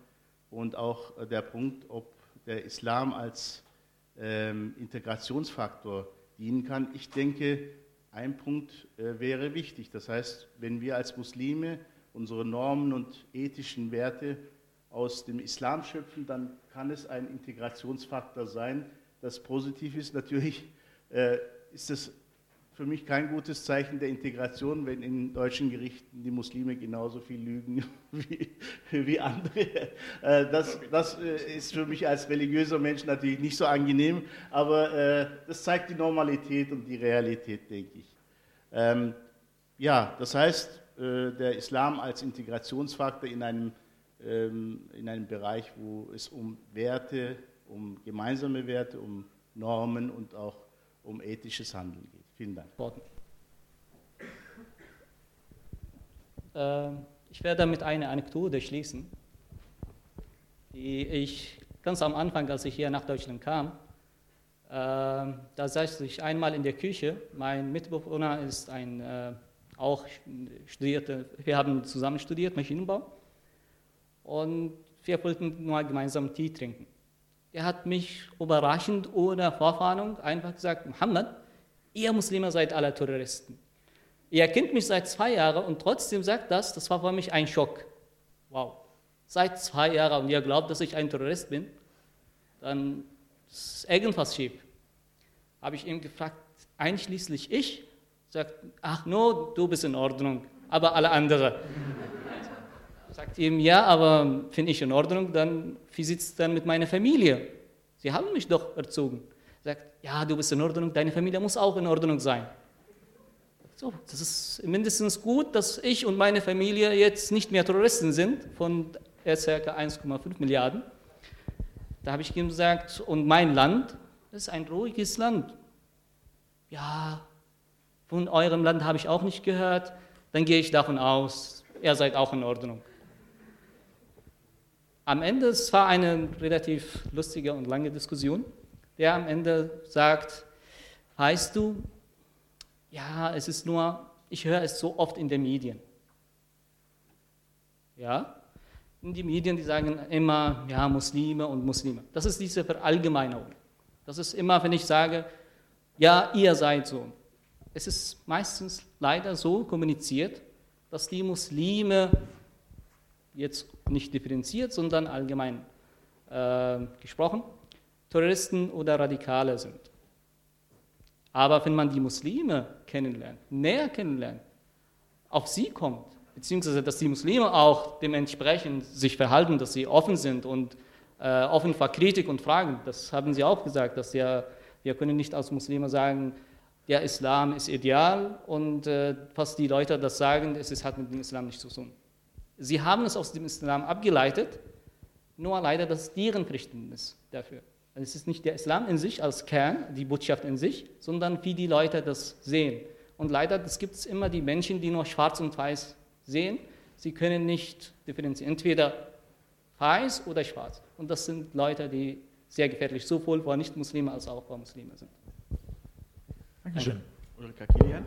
und auch äh, der Punkt, ob der Islam als ähm, Integrationsfaktor dienen kann. Ich denke, ein Punkt äh, wäre wichtig. Das heißt, wenn wir als Muslime unsere Normen und ethischen Werte aus dem Islam schöpfen, dann kann es ein Integrationsfaktor sein, das positiv ist. Natürlich äh, ist es für mich kein gutes Zeichen der Integration, wenn in deutschen Gerichten die Muslime genauso viel lügen wie, wie andere. Äh, das, das äh, ist für mich als religiöser Mensch natürlich nicht so angenehm, aber äh, das zeigt die Normalität und die Realität, denke ich. Ähm, ja, das heißt, der Islam als Integrationsfaktor in einem, ähm, in einem Bereich, wo es um Werte, um gemeinsame Werte, um Normen und auch um ethisches Handeln geht. Vielen Dank. Ähm, ich werde mit einer Anekdote schließen, die ich ganz am Anfang, als ich hier nach Deutschland kam, äh, da saß ich einmal in der Küche. Mein Mitbewohner ist ein äh, auch studierte, wir haben zusammen studiert, Maschinenbau. Und wir wollten nur gemeinsam Tee trinken. Er hat mich überraschend, ohne Vorwarnung, einfach gesagt, Muhammad, ihr Muslime seid alle Terroristen. Ihr kennt mich seit zwei Jahren und trotzdem sagt das, das war für mich ein Schock. Wow, seit zwei Jahren und ihr glaubt, dass ich ein Terrorist bin, dann ist irgendwas schief. Habe ich ihn gefragt, einschließlich ich? Sagt, ach no, du bist in Ordnung, aber alle anderen. Sagt ihm, ja, aber finde ich in Ordnung, dann wie sieht es dann mit meiner Familie? Sie haben mich doch erzogen. Sagt, ja, du bist in Ordnung, deine Familie muss auch in Ordnung sein. So, das ist mindestens gut, dass ich und meine Familie jetzt nicht mehr Terroristen sind, von ca. 1,5 Milliarden. Da habe ich ihm gesagt, und mein Land, ist ein ruhiges Land. Ja, von eurem Land habe ich auch nicht gehört, dann gehe ich davon aus, ihr seid auch in Ordnung. Am Ende, es war eine relativ lustige und lange Diskussion, der am Ende sagt, weißt du, ja, es ist nur, ich höre es so oft in den Medien. Ja, in die Medien, die sagen immer, ja, Muslime und Muslime. Das ist diese Verallgemeinerung. Das ist immer, wenn ich sage, ja, ihr seid so es ist meistens leider so kommuniziert, dass die Muslime jetzt nicht differenziert, sondern allgemein äh, gesprochen, Terroristen oder Radikale sind. Aber wenn man die Muslime kennenlernt, näher kennenlernt, auf sie kommt, beziehungsweise dass die Muslime auch dementsprechend sich verhalten, dass sie offen sind und äh, offen vor Kritik und Fragen, das haben sie auch gesagt, dass ja, wir können nicht als Muslime sagen, der Islam ist ideal und äh, fast die Leute das sagen, es hat mit dem Islam nichts zu tun. Sie haben es aus dem Islam abgeleitet, nur leider das ist deren Verständnis dafür. Also es ist nicht der Islam in sich als Kern, die Botschaft in sich, sondern wie die Leute das sehen. Und leider gibt es immer die Menschen, die nur schwarz und weiß sehen. Sie können nicht differenzieren, entweder weiß oder schwarz. Und das sind Leute, die sehr gefährlich sowohl vor Nicht-Muslimen als auch vor Muslimen sind. Dankeschön. Ulrika Kilian.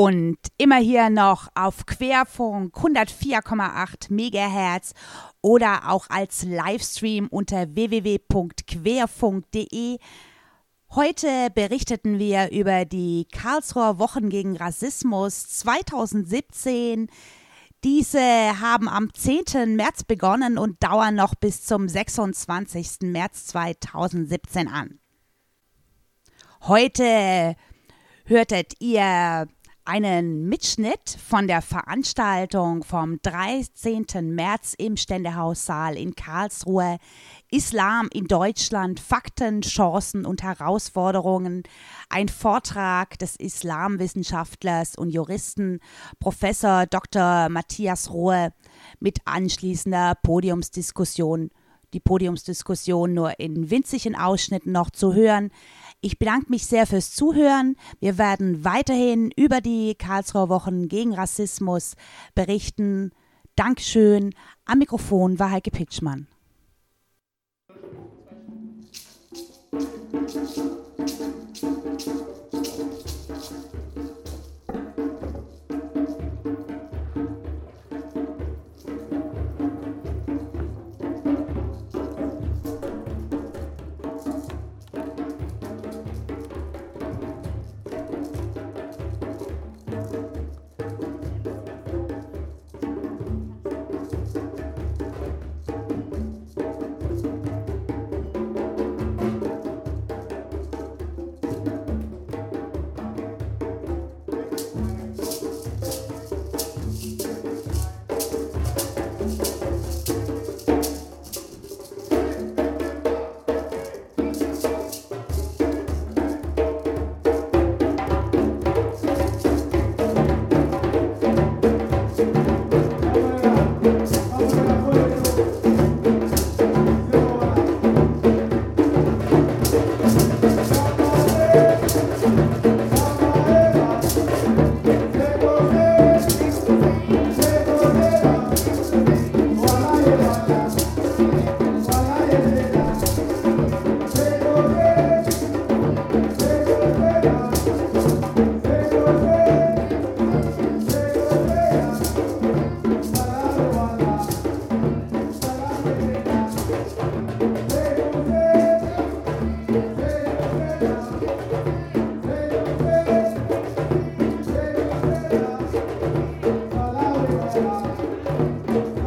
Und immer hier noch auf Querfunk 104,8 Megahertz oder auch als Livestream unter www.querfunk.de. Heute berichteten wir über die Karlsruher Wochen gegen Rassismus 2017. Diese haben am 10. März begonnen und dauern noch bis zum 26. März 2017 an. Heute hörtet ihr einen Mitschnitt von der Veranstaltung vom 13. März im Ständehaussaal in Karlsruhe. Islam in Deutschland, Fakten, Chancen und Herausforderungen. Ein Vortrag des Islamwissenschaftlers und Juristen Professor Dr. Matthias Rohe mit anschließender Podiumsdiskussion. Die Podiumsdiskussion nur in winzigen Ausschnitten noch zu hören. Ich bedanke mich sehr fürs Zuhören. Wir werden weiterhin über die Karlsruher Wochen gegen Rassismus berichten. Dankeschön. Am Mikrofon war Heike Pitschmann. Thank you.